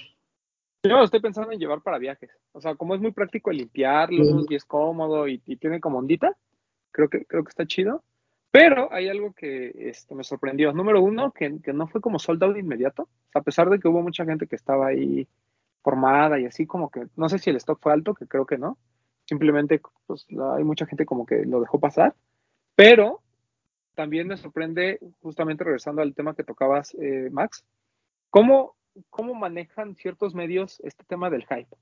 B: Yo lo estoy pensando en llevar para viajes. O sea, como es muy práctico limpiarlos y es cómodo y, y tiene como ondita, creo que, creo que está chido. Pero hay algo que este, me sorprendió. Número uno, que, que no fue como sold out de inmediato. A pesar de que hubo mucha gente que estaba ahí formada y así como que, no sé si el stock fue alto, que creo que no. Simplemente, pues la- hay mucha gente como que lo dejó pasar. Pero también me sorprende, justamente regresando al tema que tocabas, eh, Max, cómo, cómo manejan ciertos medios este tema del hype.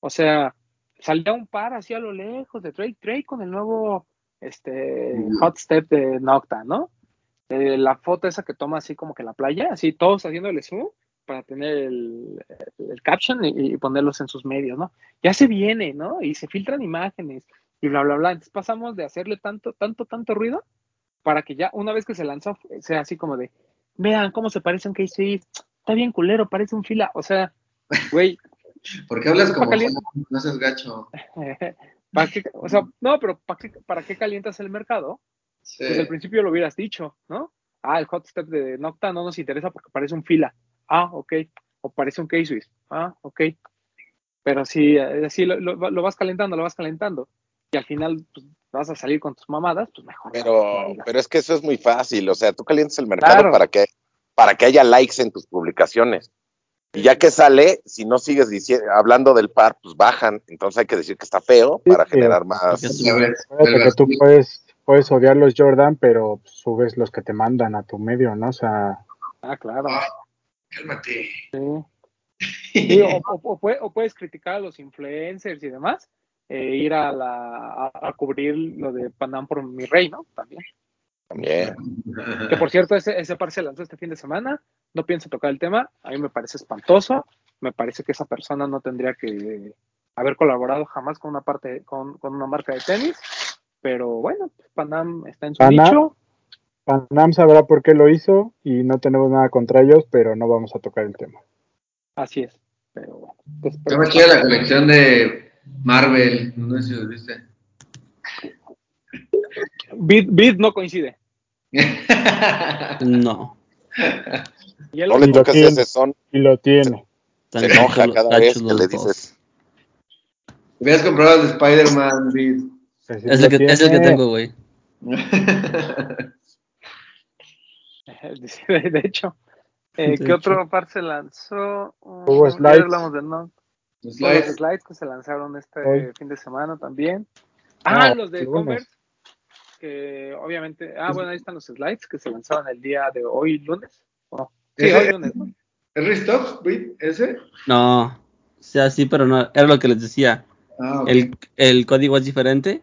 B: O sea, salía un par así a lo lejos de Drake, Drake con el nuevo este, hot step de Nocta, ¿no? Eh, la foto esa que toma así como que en la playa, así todos haciéndole zoom para tener el, el caption y, y ponerlos en sus medios, ¿no? Ya se viene, ¿no? Y se filtran imágenes y bla, bla, bla. Entonces pasamos de hacerle tanto, tanto, tanto ruido para que ya una vez que se lanzó sea así como de, vean cómo se parece un K-Swift, está bien culero, parece un fila, o sea, güey, <laughs>
C: ¿Por qué hablas como
B: caliente.
C: no seas gacho? <laughs>
B: ¿para qué, o sea, no, pero ¿para qué, ¿para qué calientas el mercado?
C: Sí.
B: Desde el principio lo hubieras dicho, ¿no? Ah, el hot step de Nocta no nos interesa porque parece un fila. Ah, ok. O parece un K-Swiss. Ah, ok. Pero si eh, así lo, lo- lo vas calentando, lo vas calentando, y al final pues, vas a salir con tus mamadas, pues mejor. no
D: Pero, pero es que eso es muy fácil. O sea, tú calientas el mercado
B: Claro.
D: para que para que haya likes en tus publicaciones. Y ya que sale, si no sigues dici- hablando del par, pues bajan. Entonces hay que decir que está feo
E: Sí,
D: para
E: sí.
D: generar más.
C: El
E: que tú puedes, puedes odiar los Jordan, pero subes los que te mandan a tu medio, ¿no? O sea,
B: Ah, claro.
C: Cálmate.
B: Sí. Sí, o, <laughs> o- o pue- o puedes criticar a los influencers y demás, eh, ir a, la, a, a cubrir lo de Panam por mi rey, ¿no? También.
D: También.
B: Que por cierto, ese, ese par se lanzó este fin de semana. No pienso tocar el tema. A mí me parece espantoso. Me parece que esa persona no tendría que haber colaborado jamás con una parte, con, con una marca de tenis. Pero bueno, pues, Panam está en su
E: Panam.
B: nicho.
E: Panam sabrá por qué lo hizo y no tenemos nada contra ellos, pero no vamos a tocar el tema.
B: Así es. Pero bueno. pues,
C: Está más chida la colección de Marvel, no sé si lo viste.
B: Bid, Bid no coincide.
F: No.
B: Y él-
D: No le
E: tiene.
D: ese son.
E: Y lo tiene.
D: Se enoja cada vez que le dices.
C: Hubieras comprado el de Spider-Man,
E: sí
F: Es el que, es el que tengo, güey. <laughs> <laughs>
B: de de hecho. Eh,
F: De
B: ¿Qué
F: hecho.
B: otro par se lanzó?
E: Hubo slides.
B: hablamos de no. Los
C: Slides.
B: slides que se lanzaron este
E: Hoy.
B: fin de semana también. Ah,
E: Ah,
B: los de
E: lunes.
B: Converse. Que obviamente. Ah, bueno, ahí están los slides que se lanzaron el día de hoy, lunes. ¿o no? Sí,
C: Ese-
B: hoy lunes, ¿no?
C: ¿Es Restock? ¿Ese?
F: No. O sea, sí, pero no. Era lo que les decía.
C: Ah, ok.
F: El, el código es diferente.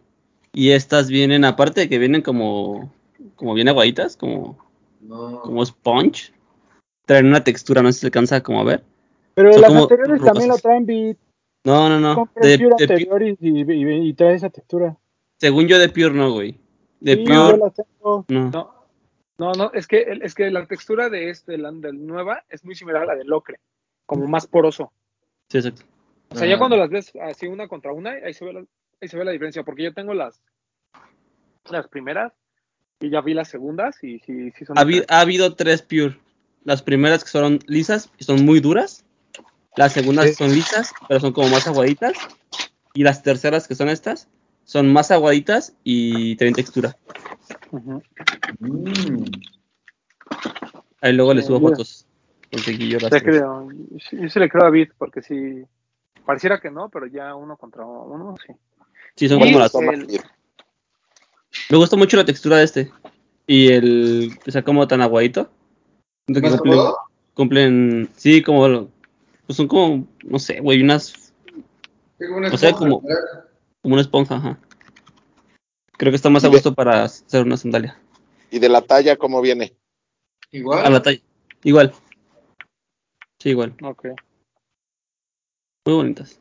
F: Y estas vienen, aparte de que vienen como, como bien aguaditas, como,
C: No.
F: como sponge. Traen una textura, no sé si se alcanza como a ver.
E: Pero
F: Son
E: las
F: como
E: anteriores también lo traen beat.
F: No, no, no. De,
E: Pure
F: de
E: y, y- trae esa textura.
F: según yo de Pure no, güey. De
E: Sí,
F: Pure
E: las tengo.
F: no.
B: No, no, no, es que, es que la textura de este, de la del nueva, es muy similar a la del ocre, como más poroso.
F: Sí, exacto.
B: O sea, ya
C: Ah.
B: cuando las ves así una contra una, ahí se ve la, ahí se ve la diferencia, porque yo tengo las, las primeras y ya vi las segundas y sí, sí son
F: Ha, habido tres Pure. Las primeras que son lisas y son muy duras. Las segundas
E: Sí.
F: son lisas, pero son como más aguaditas. Y las terceras que son estas, son más aguaditas y tienen textura.
C: Mm.
F: Ahí luego les
B: Sí,
F: subo fotos. Conseguí yo las
B: Te creo. Yo sí- le creo a David, porque sí, pareciera que no, pero ya uno contra uno, sí.
F: Sí, son como las.
B: el-
F: Me gusta mucho la textura de este. Y el. O sea, como tan aguadito. Que
C: ¿Más
F: cumplen. Sí, como. Pues son como. No sé, güey, unas.
C: Una
F: O sea,
C: esponja,
F: como-
C: ¿verdad?
F: Como una esponja, ajá. Creo que está más a gusto para hacer una sandalia.
D: ¿Y de la talla cómo viene?
C: Igual.
F: A la talla. Igual. Sí, igual.
B: Ok.
F: Muy bonitas.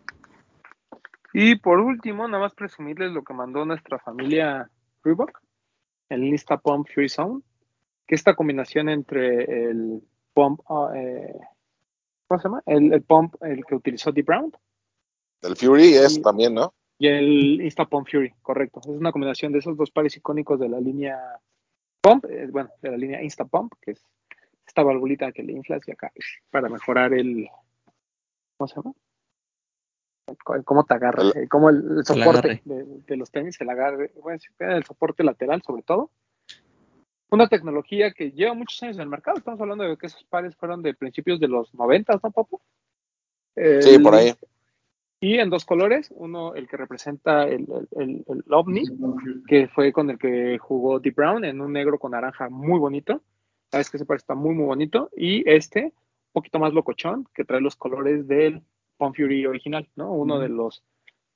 B: Y por último, nada más presumirles lo que mandó nuestra familia Reebok, el Insta Pump Free Zone, que esta combinación entre el pump, eh, ¿cómo se llama? El, el pump, el que utilizó Deep Brown,
D: El Fury es también, ¿no?
B: y el Insta Pump Fury, correcto. Es una combinación de esos dos pares icónicos de la línea Pump, eh, bueno, de la línea Insta Pump, que es esta valvulita que le inflas y acá para mejorar el, ¿cómo se llama? Cómo te agarra,
D: El-
B: eh, cómo el, soporte de, de los tenis, el agarre, bueno, el soporte lateral sobre todo. Una tecnología que lleva muchos años en el mercado. Estamos hablando de que esos pares fueron de principios de los 90, ¿no, Papu?
D: Sí, por ahí.
B: y en dos colores, uno el que representa el, el, el- el ovni, que fue con el que jugó Deep Brown, en un negro con naranja muy bonito. Sabes que ese par está muy, muy bonito. Y este, un poquito más locochón, que trae los colores del Pump Fury original, ¿no? Uno de los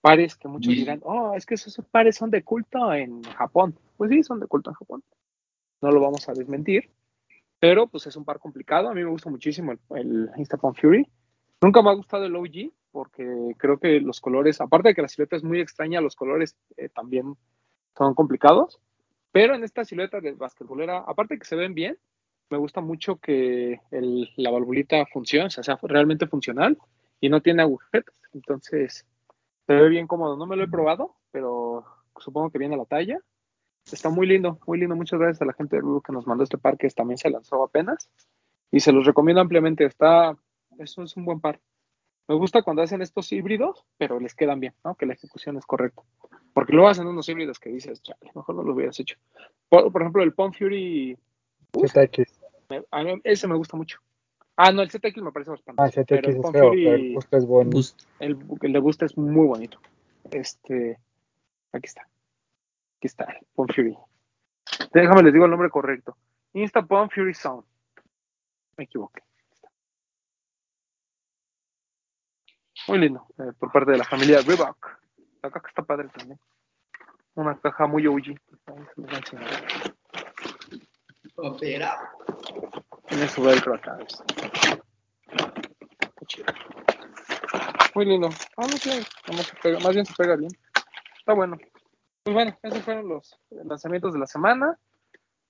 B: pares que muchos
C: Sí.
B: dirán, oh, es que esos pares son de culto en Japón. Pues sí, son de culto en Japón. No lo vamos a desmentir. Pero pues es un par complicado. A mí me gusta muchísimo el, el Insta Pump Fury. Nunca me ha gustado el OG porque creo que los colores, aparte de que la silueta es muy extraña, los colores eh, también son complicados. Pero en esta silueta de basquetbolera, aparte de que se ven bien, me gusta mucho que el- la valvulita funcione, o sea, sea realmente funcional y no tiene agujetas. Entonces, se ve bien cómodo. No me lo he probado, pero supongo que viene a la talla. Está muy lindo, muy lindo. Muchas gracias a la gente de Lugo que nos mandó este par que también se lanzó apenas. Y se los recomiendo ampliamente. Está, eso es un buen par. Me gusta cuando hacen estos híbridos, pero les quedan bien, ¿no? Que la ejecución es correcta. Porque luego hacen unos híbridos que dices, chale, mejor no lo hubieras hecho. Por, por ejemplo, el Pump Fury, me- a mí ese me gusta mucho. Ah, no, el ZX me parece más
E: Ah,
B: espantoso.
E: ZX
B: pero el
E: es feo,
B: Fury-
E: pero el Boost es bueno.
F: Boost.
B: el, el de Boost es muy bonito. Este, aquí está. Aquí está, el Pump Fury. Déjame les digo el nombre correcto. Insta Pump Fury Sound. Me equivoqué. Muy lindo, eh, por parte de la familia Reebok. La caja está padre también. Una caja muy OG. Ahí se los voy a enseñar.
C: Opera.
B: Tiene su velcro acá. Muy lindo. Ah, no sé, más bien se pega bien. Está bueno. Pues bueno, esos fueron los lanzamientos de la semana.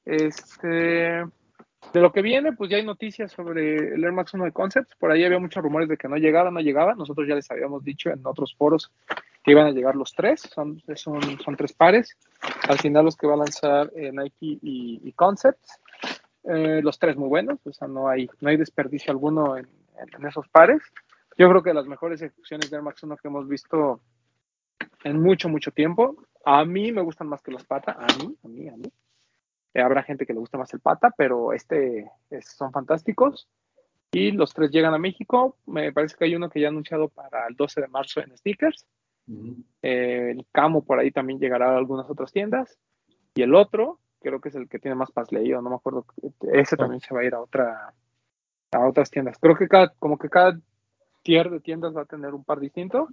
B: Este, de lo que viene, pues ya hay noticias sobre el Air Max 1 de Concepts. Por ahí había muchos rumores de que no llegaba, no llegaba. Nosotros ya les habíamos dicho en otros foros que iban a llegar los tres. Son, son, son tres pares. Al final los que va a lanzar eh, Nike y, y Concepts. Eh, los tres muy buenos, o sea, no hay, no hay desperdicio alguno en, en- en esos pares. Yo creo que las mejores ejecuciones de Air Max 1 que hemos visto en mucho, mucho tiempo. A mí me gustan más que los pata, a mí, a mí, a mí. Eh, habrá gente que le gusta más el pata, pero este es- son fantásticos. Y los tres llegan a México. Me parece que hay uno que ya ha anunciado para el 12 de marzo en stickers. Eh, el Camo por ahí también llegará a algunas otras tiendas. Y el otro, creo que es el que tiene más pas leído, no me acuerdo. Ese también se va a ir a otra a otras tiendas. Creo que cada, como que cada tier de tiendas va a tener un par distinto.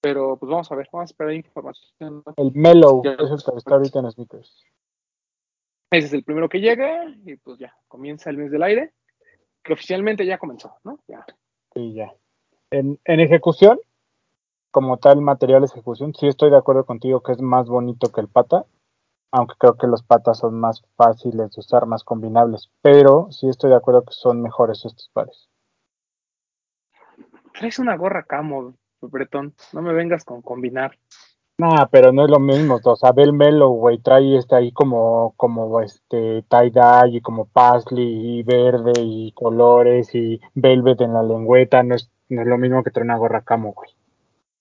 B: Pero pues vamos a ver, vamos a esperar información.
E: El Mellow,
B: Ya.
E: es el que está ahorita en sneakers.
B: Ese es el primero que llega y pues ya, comienza el mes del aire, que oficialmente ya comenzó, ¿no? Ya.
E: Y ya. En, en ejecución, como tal material de ejecución, sí estoy de acuerdo contigo que es más bonito que el pata, aunque creo que los patas son más fáciles de usar, más combinables, pero sí estoy de acuerdo que son mejores estos pares.
B: Traes una gorra camo, Bretón, no me vengas con combinar.
E: Nah, pero no es lo mismo, o sea, ve el Mellow, güey, trae este ahí como, como este tie-dye y como paisley y verde y colores y velvet en la lengüeta, no es, no es lo mismo que traer una gorra camo, güey.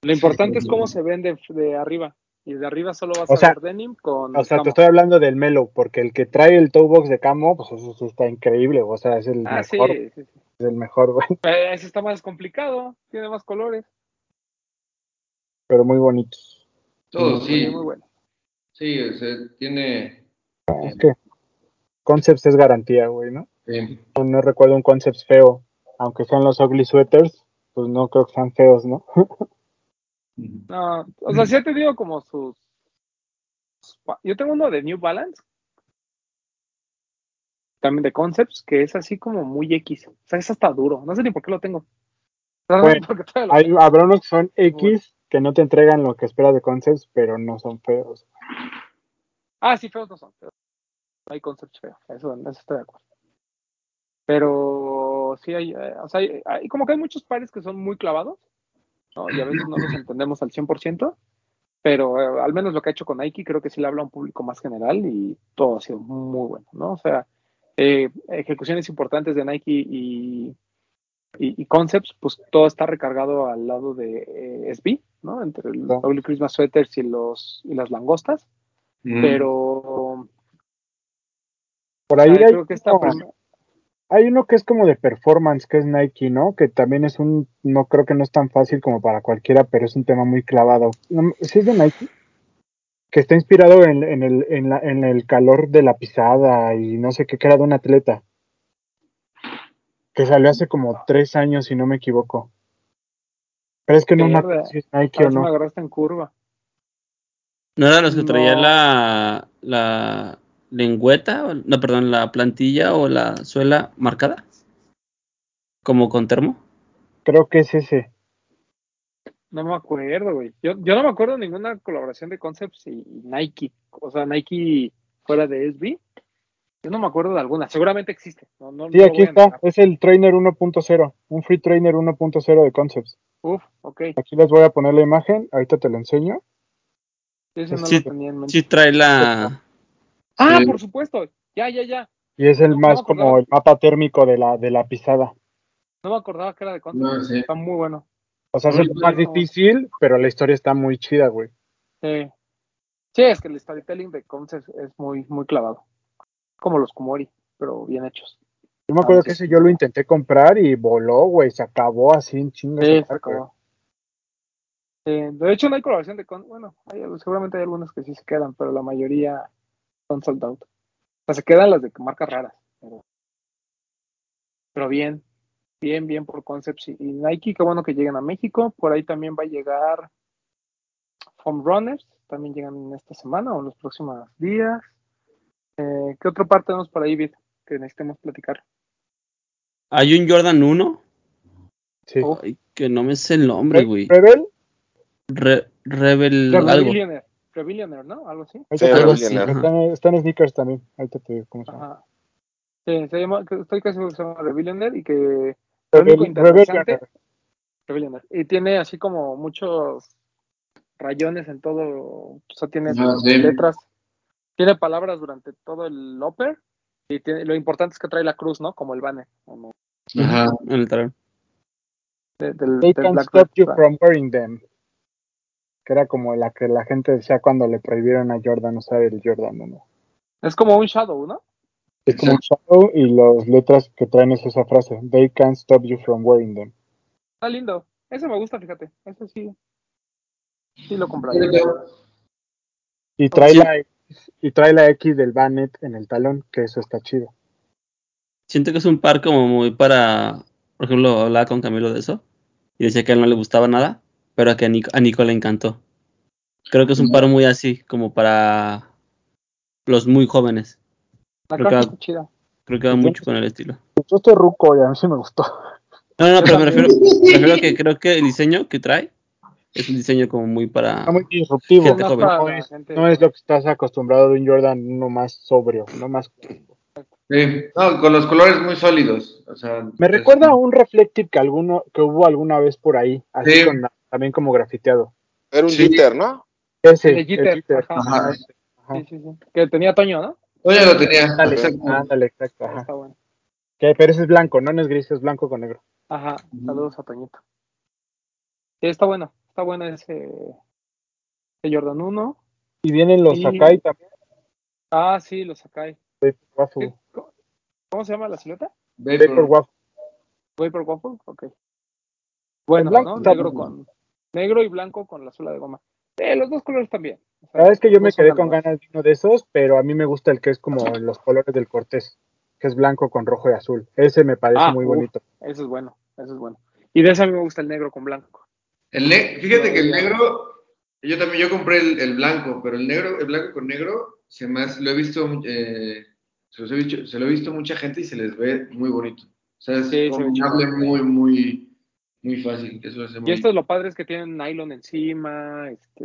B: Lo importante es cómo se ven de, de arriba. Y de arriba solo vas
E: O
B: a ver denim con
E: O sea, te estoy hablando del Mellow, porque el que trae el toe box de camo, pues eso sí está increíble, o sea, es el
B: Ah,
E: mejor,
B: sí, sí.
E: es el mejor, güey,
B: Eh, Ese está más complicado, tiene más colores.
E: pero muy bonitos.
C: Todo,
B: Sí,
C: sí.
B: muy bueno.
C: Sí, o sea, tiene.
E: Es que Concepts es garantía, güey, ¿no?
C: sí.
E: No, no recuerdo un Concepts feo, aunque sean los ugly sweaters, pues no creo que sean feos, ¿no? <laughs>
B: No, o sea, sí he tenido como sus. Yo tengo uno de New Balance. También de Concepts, que es así como muy X. O sea, es hasta duro. No sé ni por qué lo tengo. No
E: Bueno,
B: lo
E: Hay,
B: tengo.
E: habrá unos que son X
B: bueno.
E: que no te entregan lo que esperas de Concepts, pero no son feos.
B: Ah, sí, feos no son. no hay Concepts feos. Eso estoy de acuerdo. Pero sí hay, eh, o sea, hay, hay- como que hay muchos pares que son muy clavados, ¿no? Y a veces no los entendemos al 100%, pero eh, al menos lo que ha hecho con Nike creo que sí le habla a un público más general y todo ha sido muy bueno, ¿no? O sea, eh, ejecuciones importantes de Nike y, y, y Concepts, pues todo está recargado al lado de eh, SB, ¿no? Entre
E: No.
B: Ugly Christmas Sweaters y, los, y las langostas,
C: Mm.
B: pero
E: Por
B: o
E: ahí
B: sea,
E: hay,
B: creo que esta prim-
E: hay uno que es como de performance, que es Nike, ¿no? Que también es un, no creo que no es tan fácil como para cualquiera, pero es un tema muy clavado. No, ¿Sí es de Nike? Que está inspirado en, en el, en, la, en el calor de la pisada y no sé qué, que era de un atleta. Que salió hace como tres años, si no me equivoco. Pero es que no me acuerdo si es Nike
B: Ahora
E: o
B: sí me
E: no.
B: agarraste en curva.
F: ¿No eran los que traía
B: No.
F: la, la lengüeta? No, perdón, la plantilla o la suela marcada? ¿Como con termo?
E: Creo que es ese.
B: No me acuerdo, güey. Yo, yo no me acuerdo de ninguna colaboración de Concepts y, y Nike. O sea, Nike fuera de SB. Yo no me acuerdo de alguna. Seguramente existe. No, no,
E: Sí,
B: no
E: aquí está. Es el Trainer 1.0. Un Free Trainer 1.0 de Concepts.
B: Uf, ok.
E: Aquí les voy a poner la imagen. Ahorita te lo enseño.
B: Ese no
F: Sí.
B: lo tenía en mente.
F: Sí, trae la.
B: Ah,
C: Sí.
B: por supuesto. Ya, ya, ya.
E: Y es el
B: No,
E: más como el mapa térmico de la, de la pisada.
B: No me acordaba que era de Concepts.
C: No, sí.
B: Está muy bueno.
E: O sea, es
C: Muy
E: el más
B: bueno.
E: difícil, pero la historia está muy chida, güey.
B: Sí. Sí, es que el storytelling de Concepts es muy, muy clavado. Como los Kumori, pero bien hechos.
E: Yo me acuerdo
B: Ah,
E: que
B: sí.
E: ese yo lo intenté comprar y voló, güey. Se acabó así en chingas.
B: Sí, se acabó. De hecho, no hay colaboración de con. Bueno, hay- seguramente hay algunas que sí se quedan, pero la mayoría son sold out. O sea, se quedan las de marcas raras. Pero, pero bien, bien, bien por Concepts y, y Nike. Qué bueno que lleguen a México. Por ahí también va a llegar home runners también llegan en esta semana o en los próximos días. Eh, ¿Qué otra parte tenemos por ahí, Vid, que necesitemos platicar?
F: Hay un Jordan 1.
E: Sí.
B: Oh.
F: Ay, que no me sé el nombre, güey.
E: Rebel,
F: Re- Rebel algo.
B: Rebillionaire, Rebillionaire, ¿no? Algo así.
E: ahorita
D: Sí,
E: te digo,
D: Rebel
E: sí,
D: Leonard.
E: está, en- está en sneakers también. Ahorita te digo cómo se llama.
B: Ajá. Sí, se llama, estoy casi seguro que se llama Rebillionaire y que lo único interesante. Rebillionaire. Y tiene así como muchos rayones en todo, o sea, tiene
C: Ah, sí.
B: letras, tiene palabras durante todo el upper y tiene, lo importante es que trae la cruz, ¿no? Como el banner como
C: Ajá.
F: En el
B: de- del,
E: They
B: del
E: can
B: Black
E: stop you from wearing them. Que era como la que la gente decía cuando le prohibieron a Jordan usar el Jordan 1.
B: Es como un shadow, ¿no?
E: Es como un shadow y las letras que traen es esa frase. They can't stop you from wearing them.
B: Está lindo. Ese me gusta, fíjate. Ese sí. Sí lo compraría.
E: Y trae
F: Sí.
E: la X, y trae la X del Bannet en el talón, que eso está chido.
F: Siento que es un par como muy para. Por ejemplo, hablaba con Camilo de eso. Y decía que a él no le gustaba nada. Pero a que a Nico, a Nico le encantó. Creo que es un par muy así, como para los muy jóvenes.
B: La
F: Creo que-
B: está chida.
F: Creo que va mucho con el estilo.
E: Yo estoy ruco y a mí sí me gustó.
F: No, no, pero me <laughs> refiero, me refiero que creo que el diseño que trae es un diseño como muy para.
E: Está muy disruptivo.
F: Gente
B: Más
F: joven.
B: para
E: No es,
B: gente-
E: no es lo que estás acostumbrado de un Jordan uno más sobrio, no más
C: Sí. No, con los colores muy sólidos. O sea,
E: Me
C: es-
E: recuerda a un reflective que alguno que hubo alguna vez por ahí, así
C: Sí.
E: con también como grafiteado.
D: Era un
C: Sí.
D: jitter, ¿no?
E: Ese,
B: El Jeter, ajá.
C: Ajá.
E: Ajá.
B: Sí, sí, sí. Que tenía Toño, ¿no?
C: Oye, lo tenía.
E: Ándale,
C: Exacto.
E: ándale, exacto. Ajá.
B: Está bueno.
E: Que- pero ese es blanco, no, no es gris, es blanco con negro.
B: Ajá. Saludos a Toñito. Sí, está bueno. Está bueno ese, ese Jordan 1.
E: Y vienen los
B: Y-
E: Sakai también.
B: Ah, sí, los Sakai.
E: Vapor Waffle.
B: ¿Qué- ¿Cómo, se llama la silueta?
C: Vapor.
E: Waffle.
B: Vapor Waffle. Ok. Bueno,
E: blanco
B: ¿no? Negro
E: bueno.
B: con negro y blanco con la suela de goma. Eh, los dos colores también. O sea,
E: La verdad es que yo me quedé con ganas de uno de esos, pero a mí me gusta el que es como los colores del Cortés, que es blanco con rojo y azul. Ese me parece
B: Ah,
E: muy
B: uf.
E: bonito.
B: Eso es bueno. Eso es bueno. Y de ese a mí me gusta el negro con blanco.
C: El ne- Fíjate que el negro, yo también, yo compré el, el blanco, pero el negro, el blanco con negro, se me hace- lo he visto, eh, se, los he visto, se lo he visto mucha gente y se les ve muy bonito. O sea, es
B: Sí, se ve
C: combinable
B: chido.
C: muy, muy, muy fácil. Eso hace muy
B: Y esto es lo padre es que tienen nylon encima, este,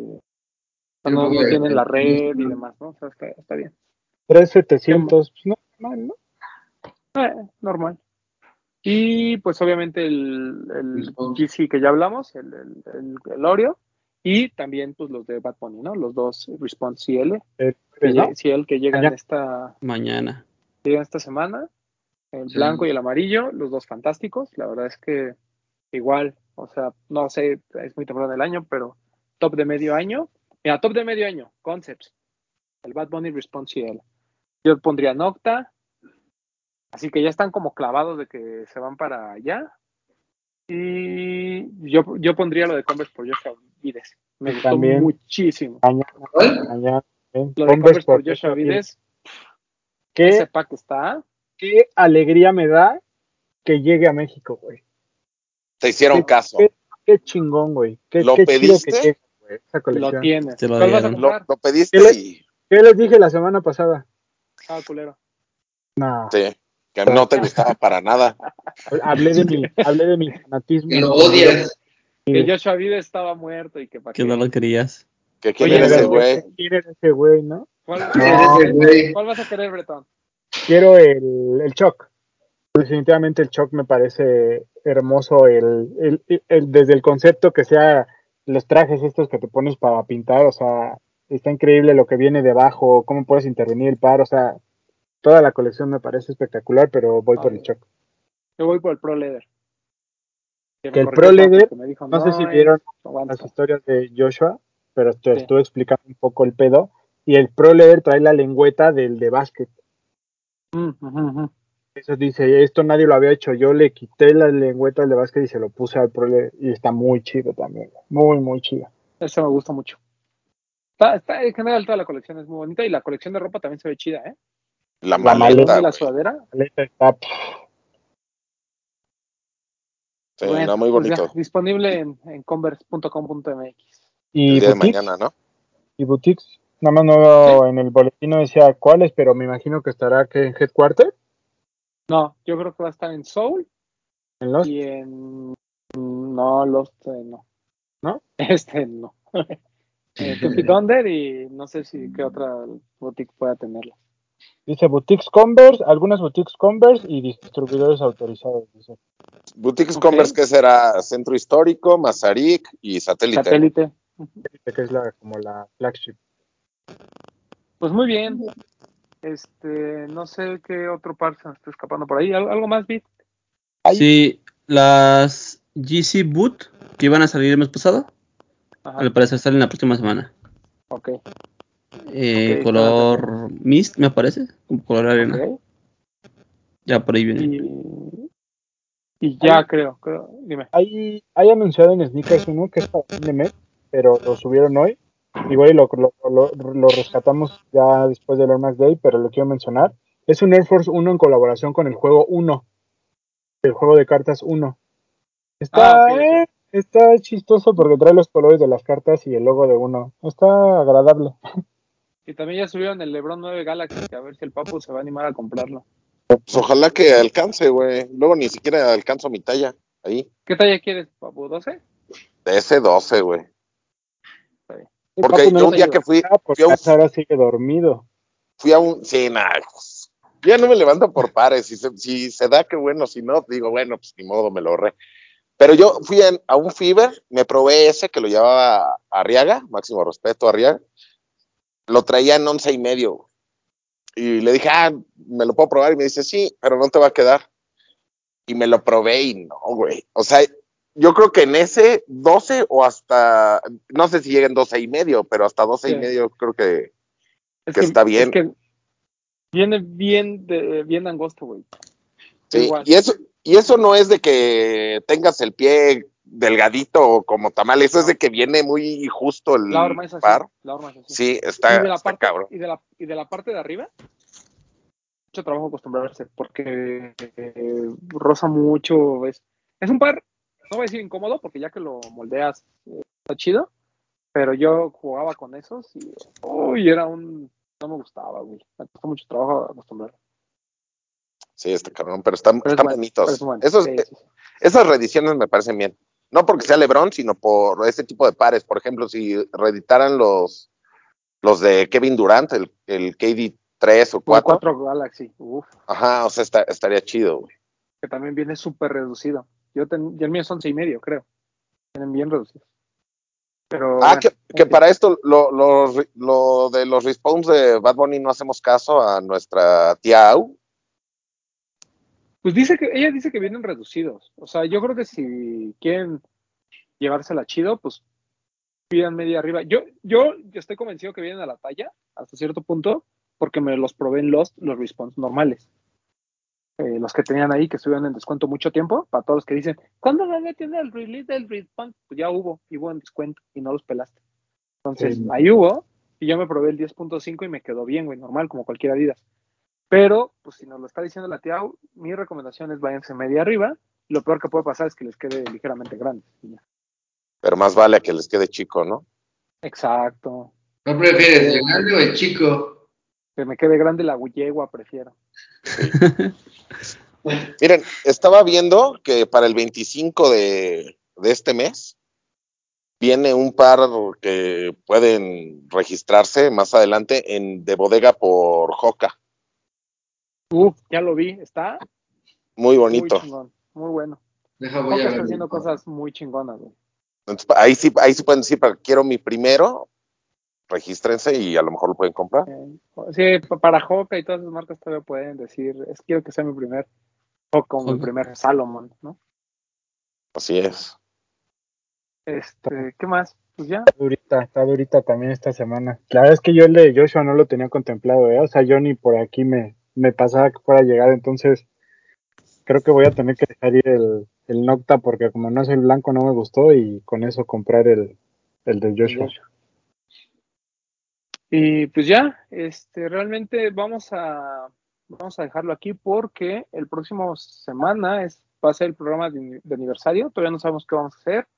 B: no, no tienen la red y demás, ¿no? O sea, está, está bien.
E: 3700, pues no, mal, ¿no?
B: Eh, normal. Y pues obviamente el, el. GC que ya hablamos, el, el, el- el Oreo, y también pues los de Bad Bunny, ¿no? Los dos Response CL,
E: El
B: que,
E: ¿no?
B: CL que llegan
E: Mañana.
B: esta,
F: Mañana.
B: llegan esta semana, el
C: Sí.
B: blanco y el amarillo, los dos fantásticos, la verdad es que igual, o sea, no sé, es muy temprano del año, pero top de medio año, mira, top de medio año, Concepts, el Bad Bunny Response CL. Yo pondría Nocta, así que ya están como clavados de que se van para allá. Y yo, yo pondría lo de Converse por Joshua Vides. Me gustó
E: también-
B: muchísimo.
E: ¿eh?
B: Lo de
E: Converse
B: por Joshua Vides,
E: ¿Qué,
B: ese pack está.
E: qué alegría me da que llegue a México, güey.
D: Te hicieron
E: Sí,
D: caso.
E: Qué, qué chingón, güey. Qué,
D: ¿Lo
E: qué chido
D: pediste?
E: que llegue, güey, esa
B: Lo tienes.
F: Te lo
B: ¿Cuál vas a
F: dieron.
D: Lo, lo pediste
E: ¿Qué le-
D: y
E: ¿Qué les dije la semana pasada?
B: Ah, culero.
E: No,
D: sí, que no te gustaba para nada. <laughs>
E: hablé de mi, hablé de mi fanatismo.
C: Que lo odias.
B: Que Joshua Vides estaba muerto y que para
F: Que
B: qué.
F: no lo querías.
D: Que quién
B: Oye,
D: era ese güey.
E: ¿Quién era ese güey, no?
B: ¿Cuál,
C: Ese güey.
B: cuál vas a querer, Bretón?
E: Quiero el, el Choc. Definitivamente el Choc me parece hermoso el, el- el- desde el concepto que sea los trajes estos que te pones para pintar, o sea, está increíble lo que viene debajo, cómo puedes intervenir el par, o sea, toda la colección me parece espectacular, pero voy por el. Choc.
B: Yo voy por el Pro Leather.
E: Que el Pro Leather,
B: dijo,
E: no sé si vieron
B: aguanta".
E: las historias de Joshua, pero te
B: Sí.
E: estuve explicando un poco el pedo, y el Pro Leather trae la lengüeta del de básquet.
B: Mm.
E: Eso dice, esto nadie lo había hecho. Yo le quité la lengüeta al de básquet y se lo puse al Pro Leather, y está muy chido también. Muy, muy chido.
B: Ese me gusta mucho. Está, está, en general toda la colección es muy bonita y la colección de ropa también se ve chida, ¿eh?
D: La maleta,
B: y la sudadera.
E: La está
D: Sí,
B: Bueno,
D: no, muy
B: pues ya,
D: bonito.
B: disponible en, en converse.com.mx.
E: Y
D: el día de mañana, ¿no?
E: y boutiques. Nada más no veo en el boletín no decía cuáles, pero me imagino que estará que en Headquarter,
B: No, yo creo que va a estar en Soul
E: en los
B: y en. No, Lost, eh, no.
E: ¿No? <laughs>
B: Este, no. <laughs> eh, Tupi Thunder y no sé si qué otra boutique pueda tenerla.
E: dice boutiques Converse, algunas boutiques Converse y distribuidores autorizados. dice.
D: Boutiques. Converse, que será Centro Histórico, Mazarik y Satélite.
B: Satélite.
E: que es la como la flagship.
B: Pues muy bien. Este, no sé qué otro par se me está escapando por ahí. ¿Al- ¿Algo más, Bit?
F: Sí, las GC Boot que iban a salir el mes pasado,
B: Ajá.
F: al parecer salen la próxima semana.
B: Ok.
F: Eh,
B: Ok,
F: color mist, me parece, como color arena. Ya por ahí viene.
B: Y, y ya creo, creo. Dime.
E: Hay, hay anunciado en Sneakers uno que es para fin de mes, pero lo subieron hoy. Igual y lo, lo, lo, lo rescatamos ya después del Air Max Day, pero lo quiero mencionar. Es un Air Force 1 en colaboración con el juego 1, el juego de cartas 1. Está,
B: Ah,
E: eh, está chistoso porque trae los colores de las cartas y el logo de uno. Está agradable. <laughs>
B: Y también ya subieron el LeBron 9 Galaxy, a ver si el Papu se va a animar a comprarlo.
D: Pues ojalá que alcance, güey. Luego ni siquiera alcanzo mi talla. Ahí.
B: ¿Qué talla quieres, Papu? ¿12?
D: De ese 12, güey. Porque yo un día que fui,
E: porque
D: fui a un,
E: ahora sigue dormido.
D: fui a un, sí, nah, pues, ya no me levanto por pares. Si se, si se da, qué bueno. Si no, digo, bueno, pues ni modo, me lo ahorré. Pero yo fui a, a un Fever, me probé ese que lo llevaba Arriaga, máximo respeto a Arriaga. Lo traía en once y medio. Y le dije, ah, me lo puedo probar. Y me dice, sí, pero no te va a quedar. Y me lo probé y no, güey. O sea, yo creo que en ese 12 o hasta, no sé si lleguen 12 y medio, pero hasta 12 y medio creo que
B: Es
D: Que está bien.
B: Es que viene bien, de, bien angosto, güey.
D: Sí, y eso, y eso no es de que tengas el pie delgadito como tamal, eso es de que viene muy justo el
B: La horma es así.
D: par.
B: La horma es así.
D: Sí,
B: y,
D: está,
B: de la
D: está
B: parte,
D: cabrón.
B: y, de la, y de la parte de arriba, mucho trabajo acostumbrarse, porque eh, roza mucho. Es, es un par, no voy a decir incómodo, porque ya que lo moldeas, eh, está chido, pero yo jugaba con esos y, uy, era un. No me gustaba, güey. Me costó mucho trabajo acostumbrar.
D: Sí, está cabrón, pero están,
B: Pero
D: están bonitos.
B: es bueno.
D: Esos,
B: Sí, sí, sí.
D: Esas reediciones me parecen bien. No porque sea LeBron, sino por ese tipo de pares. Por ejemplo, si reeditaran los, los de Kevin Durant, el, el KD 3 o 4,
B: 4 Galaxy, uff,
D: ajá, o sea, está- estaría chido, güey.
B: que también viene súper reducido. Yo, ten, yo el mío es 11 y medio, creo. Vienen bien reducidos. Pero.
D: Ah,
B: bueno,
D: que, para esto, lo, lo, lo de los respawns de Bad Bunny no hacemos caso a nuestra tía Au.
B: Pues dice que, ella dice que vienen reducidos. O sea, yo creo que si quieren llevársela chido, pues pidan media arriba. Yo, yo, yo estoy convencido que vienen a la talla, hasta cierto punto, porque me los probé en los, los response normales. Eh, los que tenían ahí, que estuvieron en descuento mucho tiempo, para todos los que dicen, ¿cuándo van a tener el release del response? Pues ya hubo, y hubo en descuento, y no los pelaste. Entonces,
E: Sí.
B: ahí hubo, y yo me probé el 10.5 y me quedó bien, güey, normal, como cualquier Adidas. Pero, pues si nos lo está diciendo la tía, mi recomendación es váyanse media arriba. Lo peor que puede pasar es que les quede ligeramente grande.
D: Pero más vale a que les quede chico, ¿no?
B: Exacto.
C: ¿No prefieres el grande o el chico?
B: Que me quede grande la yegua, prefiero. <laughs>
D: Miren, estaba viendo que para el 25 de, de este mes viene un par que pueden registrarse más adelante en de bodega por Joca.
B: Uf, ya lo vi. Está
D: Muy
B: muy
D: bonito.
B: chingón. Muy bueno.
C: Deja, voy
B: Coca
C: a
B: está haciendo cosas muy chingonas, güey.
D: Entonces, ahí sí, ahí sí pueden decir, "Pero quiero mi primero, regístrense y a lo mejor lo pueden comprar.
B: Sí, pa- para Hoka y todas las marcas todavía pueden decir, es quiero que sea mi primer Hoka como mi
F: Hoka.
B: primer Salomon, ¿no?
D: Así es.
B: Este, ¿qué más? Pues ya.
E: Está durita, está durita también esta semana. La verdad es que yo el de Joshua no lo tenía contemplado, ¿eh? O sea, yo ni por aquí me, me pasaba que fuera a llegar, entonces creo que voy a tener que dejar ir el, el Nocta porque como no es el blanco no me gustó y con eso comprar el, el de Joshua.
B: Y pues ya, este, realmente vamos a, vamos a dejarlo aquí porque el próximo semana es, va a ser el programa de, de aniversario. Todavía no sabemos qué vamos a hacer.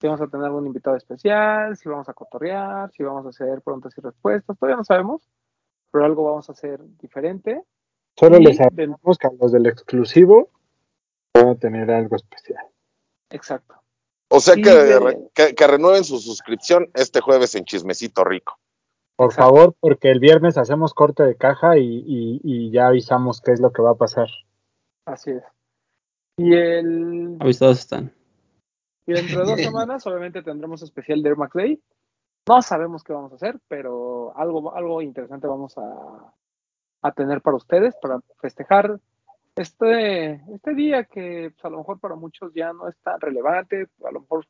B: si vamos a tener algún invitado especial, si vamos a cotorrear, si vamos a hacer preguntas y respuestas, todavía no sabemos, pero algo vamos a hacer diferente.
E: Solo
B: Y
E: les avisamos que a los del exclusivo van a tener algo especial.
B: Exacto.
D: O sea
B: Sí,
D: que,
B: de-
D: que, que renueven su suscripción este jueves en Chismecito Rico.
E: Por
B: Exacto.
E: favor, porque el viernes hacemos corte de caja y, y- y ya avisamos qué es lo que va a pasar.
B: Así es. Y el
F: Avisados están.
B: y dentro de dos <laughs> semanas, obviamente, tendremos especial de Air Max Day. No sabemos qué vamos a hacer, pero algo, algo interesante vamos a, a tener para ustedes, para festejar este, este día que pues, a lo mejor para muchos ya no es tan relevante, a lo mejor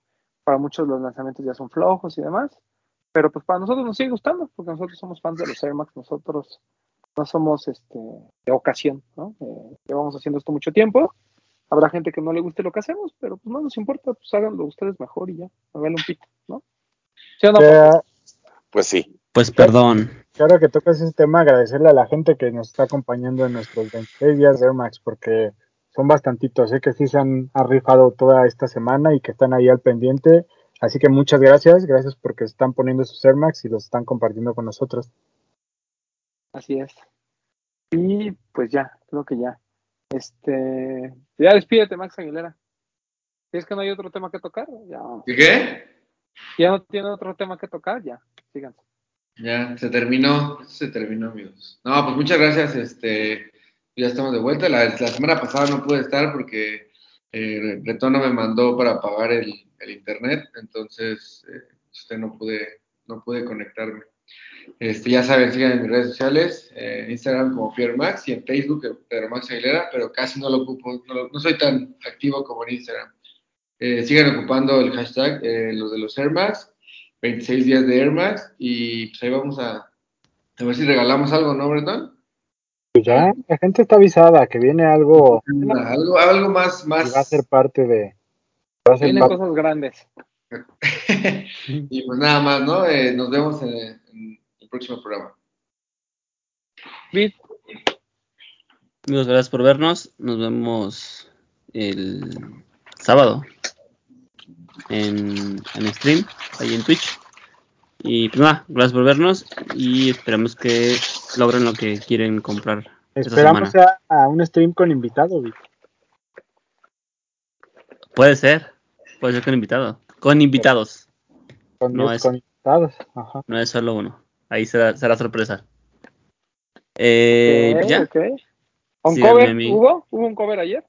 B: para muchos los lanzamientos ya son flojos y demás, pero pues para nosotros nos sigue gustando, porque nosotros somos fans de los Air Max, nosotros no somos este, de ocasión, ¿no? Eh, llevamos haciendo esto mucho tiempo, habrá gente que no le guste lo que hacemos, pero pues no nos importa, pues háganlo ustedes mejor y ya, háganle un pito, ¿no? ¿Sí o no,
E: Eh?
D: Pues sí.
F: Pues perdón.
E: ahora que tocas ese tema, agradecerle a la gente que nos está acompañando en nuestros 26 días de Air Max, porque son bastantitos, sé que sí se han arrifado toda esta semana y que están ahí al pendiente. Así que muchas gracias, gracias porque están poniendo sus Air Max y los están compartiendo con nosotros.
B: Así es. Y pues ya, creo que ya. Este, ya despídete, Max Aguilera. Si es que no hay otro tema que tocar, ya.
C: ¿Y qué?
B: Ya no tiene otro tema que tocar, ya. Síganse.
C: Ya, se terminó, se terminó, amigos. No, pues muchas gracias, este, ya estamos de vuelta. La, la semana pasada no pude estar porque eh, Bretón no me mandó para pagar el, internet, entonces eh, usted no pude, no pude conectarme. Este, ya saben, sigan en mis redes sociales, eh, en Instagram como Piermax y en Facebook eh, Pedro Max Aguilera, pero casi no lo ocupo, no, soy tan activo como en Instagram. Eh, sigan ocupando el hashtag, eh, los de los Air Max, 26 días de Air Max, y pues ahí vamos a, a ver si regalamos algo, ¿no, Bretón?
E: Pues ya, la gente está avisada que viene algo
C: Algo, algo más,
E: y va a
C: más.
E: ser parte de. Va a ser
B: Vienen
E: parte-
B: cosas grandes. <laughs>
C: y pues nada más, ¿no? Eh, nos vemos en, en el próximo programa.
B: Bit,
F: Amigos, gracias por vernos. Nos vemos el sábado en, en stream, ahí en Twitch. Y pues nada, gracias por vernos y esperamos que logren lo que quieren comprar esta
E: Esperamos
F: semana.
E: a, a un stream con invitado, Vic.
F: Puede ser, puede ser con invitado, con invitados,
E: con,
F: No,
E: es-
F: es-
E: con invitados. Ajá.
F: no es solo uno. Ahí será, será sorpresa. Eh, pues ya.
B: ¿Un cover? ¿Hubo? ¿Hubo un cover ayer?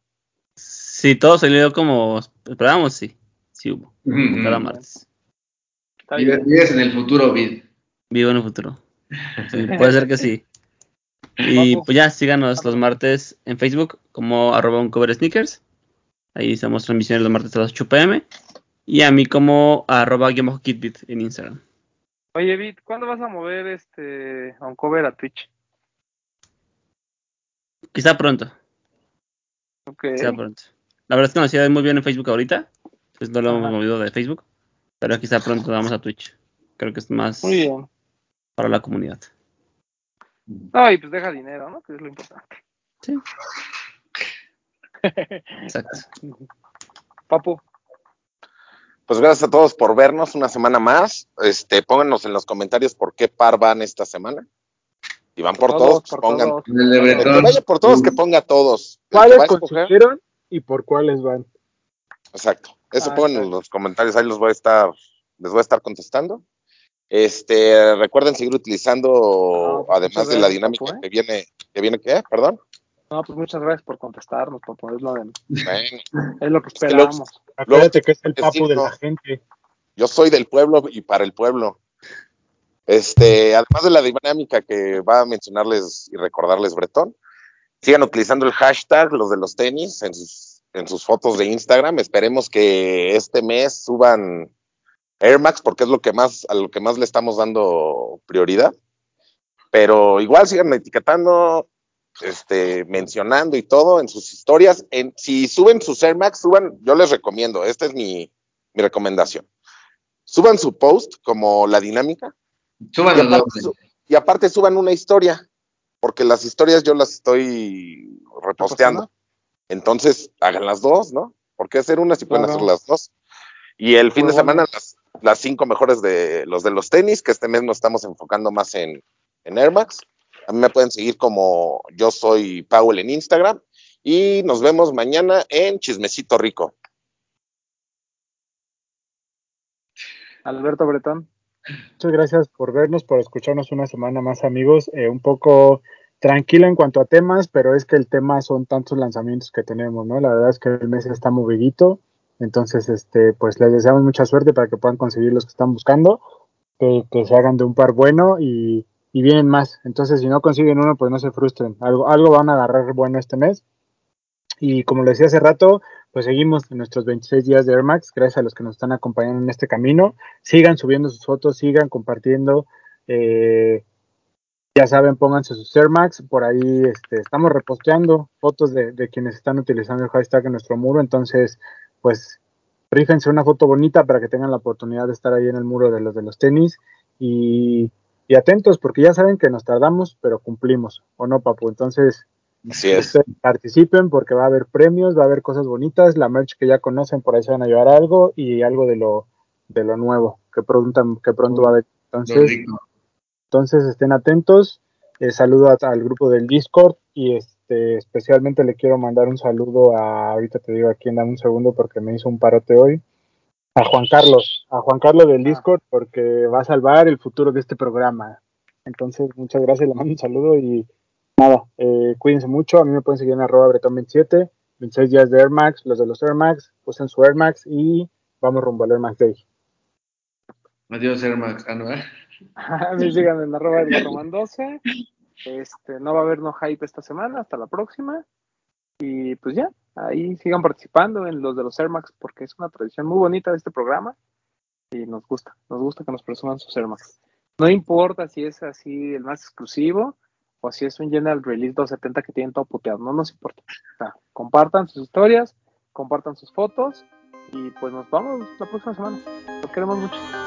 F: si todo salió como esperábamos, sí, sí hubo,
C: Ujú.
F: cada martes.
B: Está
C: Vives,
B: bien.
C: vives en el futuro, Vid.
F: Vivo en el futuro. Sí, <laughs> puede ser que sí. Y pues ya, síganos los martes en Facebook como arroba un cover sneakers. Ahí hacemos transmisiones los martes a las 8 pm. Y a mí como arroba guion bajo kitbit en Instagram.
B: Oye, Bit, ¿cuándo vas a mover este a un cover a Twitch?
F: Quizá pronto,
B: Ok.
F: quizá pronto. La verdad es que nos iba muy bien en Facebook ahorita. Pues no lo hemos
B: Ajá.
F: movido de Facebook. Pero quizá pronto vamos a Twitch. Creo que es más
B: Muy bien.
F: para la comunidad.
B: No, y pues deja dinero, ¿no? Que es lo importante.
F: Sí. <laughs> Exacto.
B: Papu,
D: Pues gracias a todos por vernos una semana más. Este, pónganos en los comentarios por qué par van esta semana. Si van por todos, pues
B: por
D: pongan.
B: todos.
C: El
D: que vaya por todos, que ponga todos.
E: ¿Cuáles
D: escoger-
E: consiguieron y por cuáles van?
D: Exacto. Eso
B: Ah,
D: pongan en los comentarios, ahí los voy a estar, les voy a estar contestando. Este, recuerden seguir utilizando,
B: No, pues,
D: además de la dinámica
B: Papu, ¿eh?
D: que viene, que viene, ¿qué? Perdón.
B: no, pues muchas gracias por contestarnos, Papu. Es lo, de- <laughs>
D: Bueno,
B: es lo que
D: que luego-
B: esperábamos.
E: Acuérdate que es el
D: es
E: papu de
D: digno.
E: la gente.
D: yo soy del pueblo y para el pueblo. Este, además de la dinámica que va a mencionarles y recordarles Bretón, sigan utilizando el hashtag los de los tenis en sus, en sus fotos de Instagram. Esperemos que este mes suban Air Max porque es lo que más, a lo que más le estamos dando prioridad. Pero igual sigan etiquetando, este, mencionando y todo en sus historias. En, si suben sus Air Max, suban, yo les recomiendo, esta es mi, mi recomendación. Suban su post como la dinámica
C: Suban
D: y aparte, su- y aparte suban una historia, porque las historias yo las estoy reposteando. Entonces, hagan las dos, ¿no? ¿Por qué hacer una si pueden
B: Claro.
D: hacer las dos? Y el fin
B: Muy
D: de semana las cinco mejores de los de los tenis, que este mes nos estamos enfocando más en, en Air Max. A mí me pueden seguir como yo soy Powell en Instagram. Y nos vemos mañana en Chismecito Rico.
B: Alberto Bretón.
E: Muchas gracias por vernos, por escucharnos una semana más, amigos. Eh, un poco tranquilo en cuanto a temas, pero es que el tema son tantos lanzamientos que tenemos, ¿no? La verdad es que el mes está movidito. Entonces, este, pues les deseamos mucha suerte para que puedan conseguir los que están buscando, que, que se hagan de un par bueno y, y vienen más. Entonces, si no consiguen uno, pues no se frustren. Algo, algo van a agarrar bueno este mes. Y como les decía hace rato, pues seguimos en nuestros 26 días de Air Max. Gracias a los que nos están acompañando en este camino. Sigan subiendo sus fotos, sigan compartiendo. Eh, ya saben, pónganse sus Air Max. Por ahí este, estamos reposteando fotos de, de quienes están utilizando el hashtag en nuestro muro. Entonces, pues rífense una foto bonita para que tengan la oportunidad de estar ahí en el muro de los de los tenis. Y, y atentos, porque ya saben que nos tardamos, pero cumplimos. ¿O no, papu? Entonces,
D: Así es.
E: Ustedes participen porque va a haber premios, va a haber cosas bonitas, la merch que ya conocen por ahí se van a llevar algo y algo de lo de lo nuevo que pronto que pronto va a haber.
C: Lo
E: Entonces,
C: rico.
E: Entonces estén atentos. Eh, saludo a- al grupo del Discord y este especialmente le quiero mandar un saludo a ahorita te digo a quién dame un segundo porque me hizo un parote hoy. A Juan Carlos, a Juan Carlos del
B: Ah.
E: Discord porque va a salvar el futuro de este programa. Entonces, muchas gracias, le mando un saludo y nada, eh, cuídense mucho. A mí me pueden seguir en arroba bretón27, 26 días de Air Max, los de los Air Max, usen su Air Max y vamos rumbo al Air Max Day.
C: Adiós, Air Max. Ah, no, ¿eh? <laughs>
B: A mí síganme en arroba <laughs> Román 12. Este, no va a haber no hype esta semana, hasta la próxima. Y pues ya, ahí sigan participando en los de los Air Max porque es una tradición muy bonita de este programa y nos gusta, nos gusta que nos presuman sus Air Max. No importa si es así el más exclusivo o si es un General Release 270 que tienen todo puteado, no nos importa. O sea, compartan sus historias, compartan sus fotos y pues nos vamos la próxima semana. Los queremos mucho.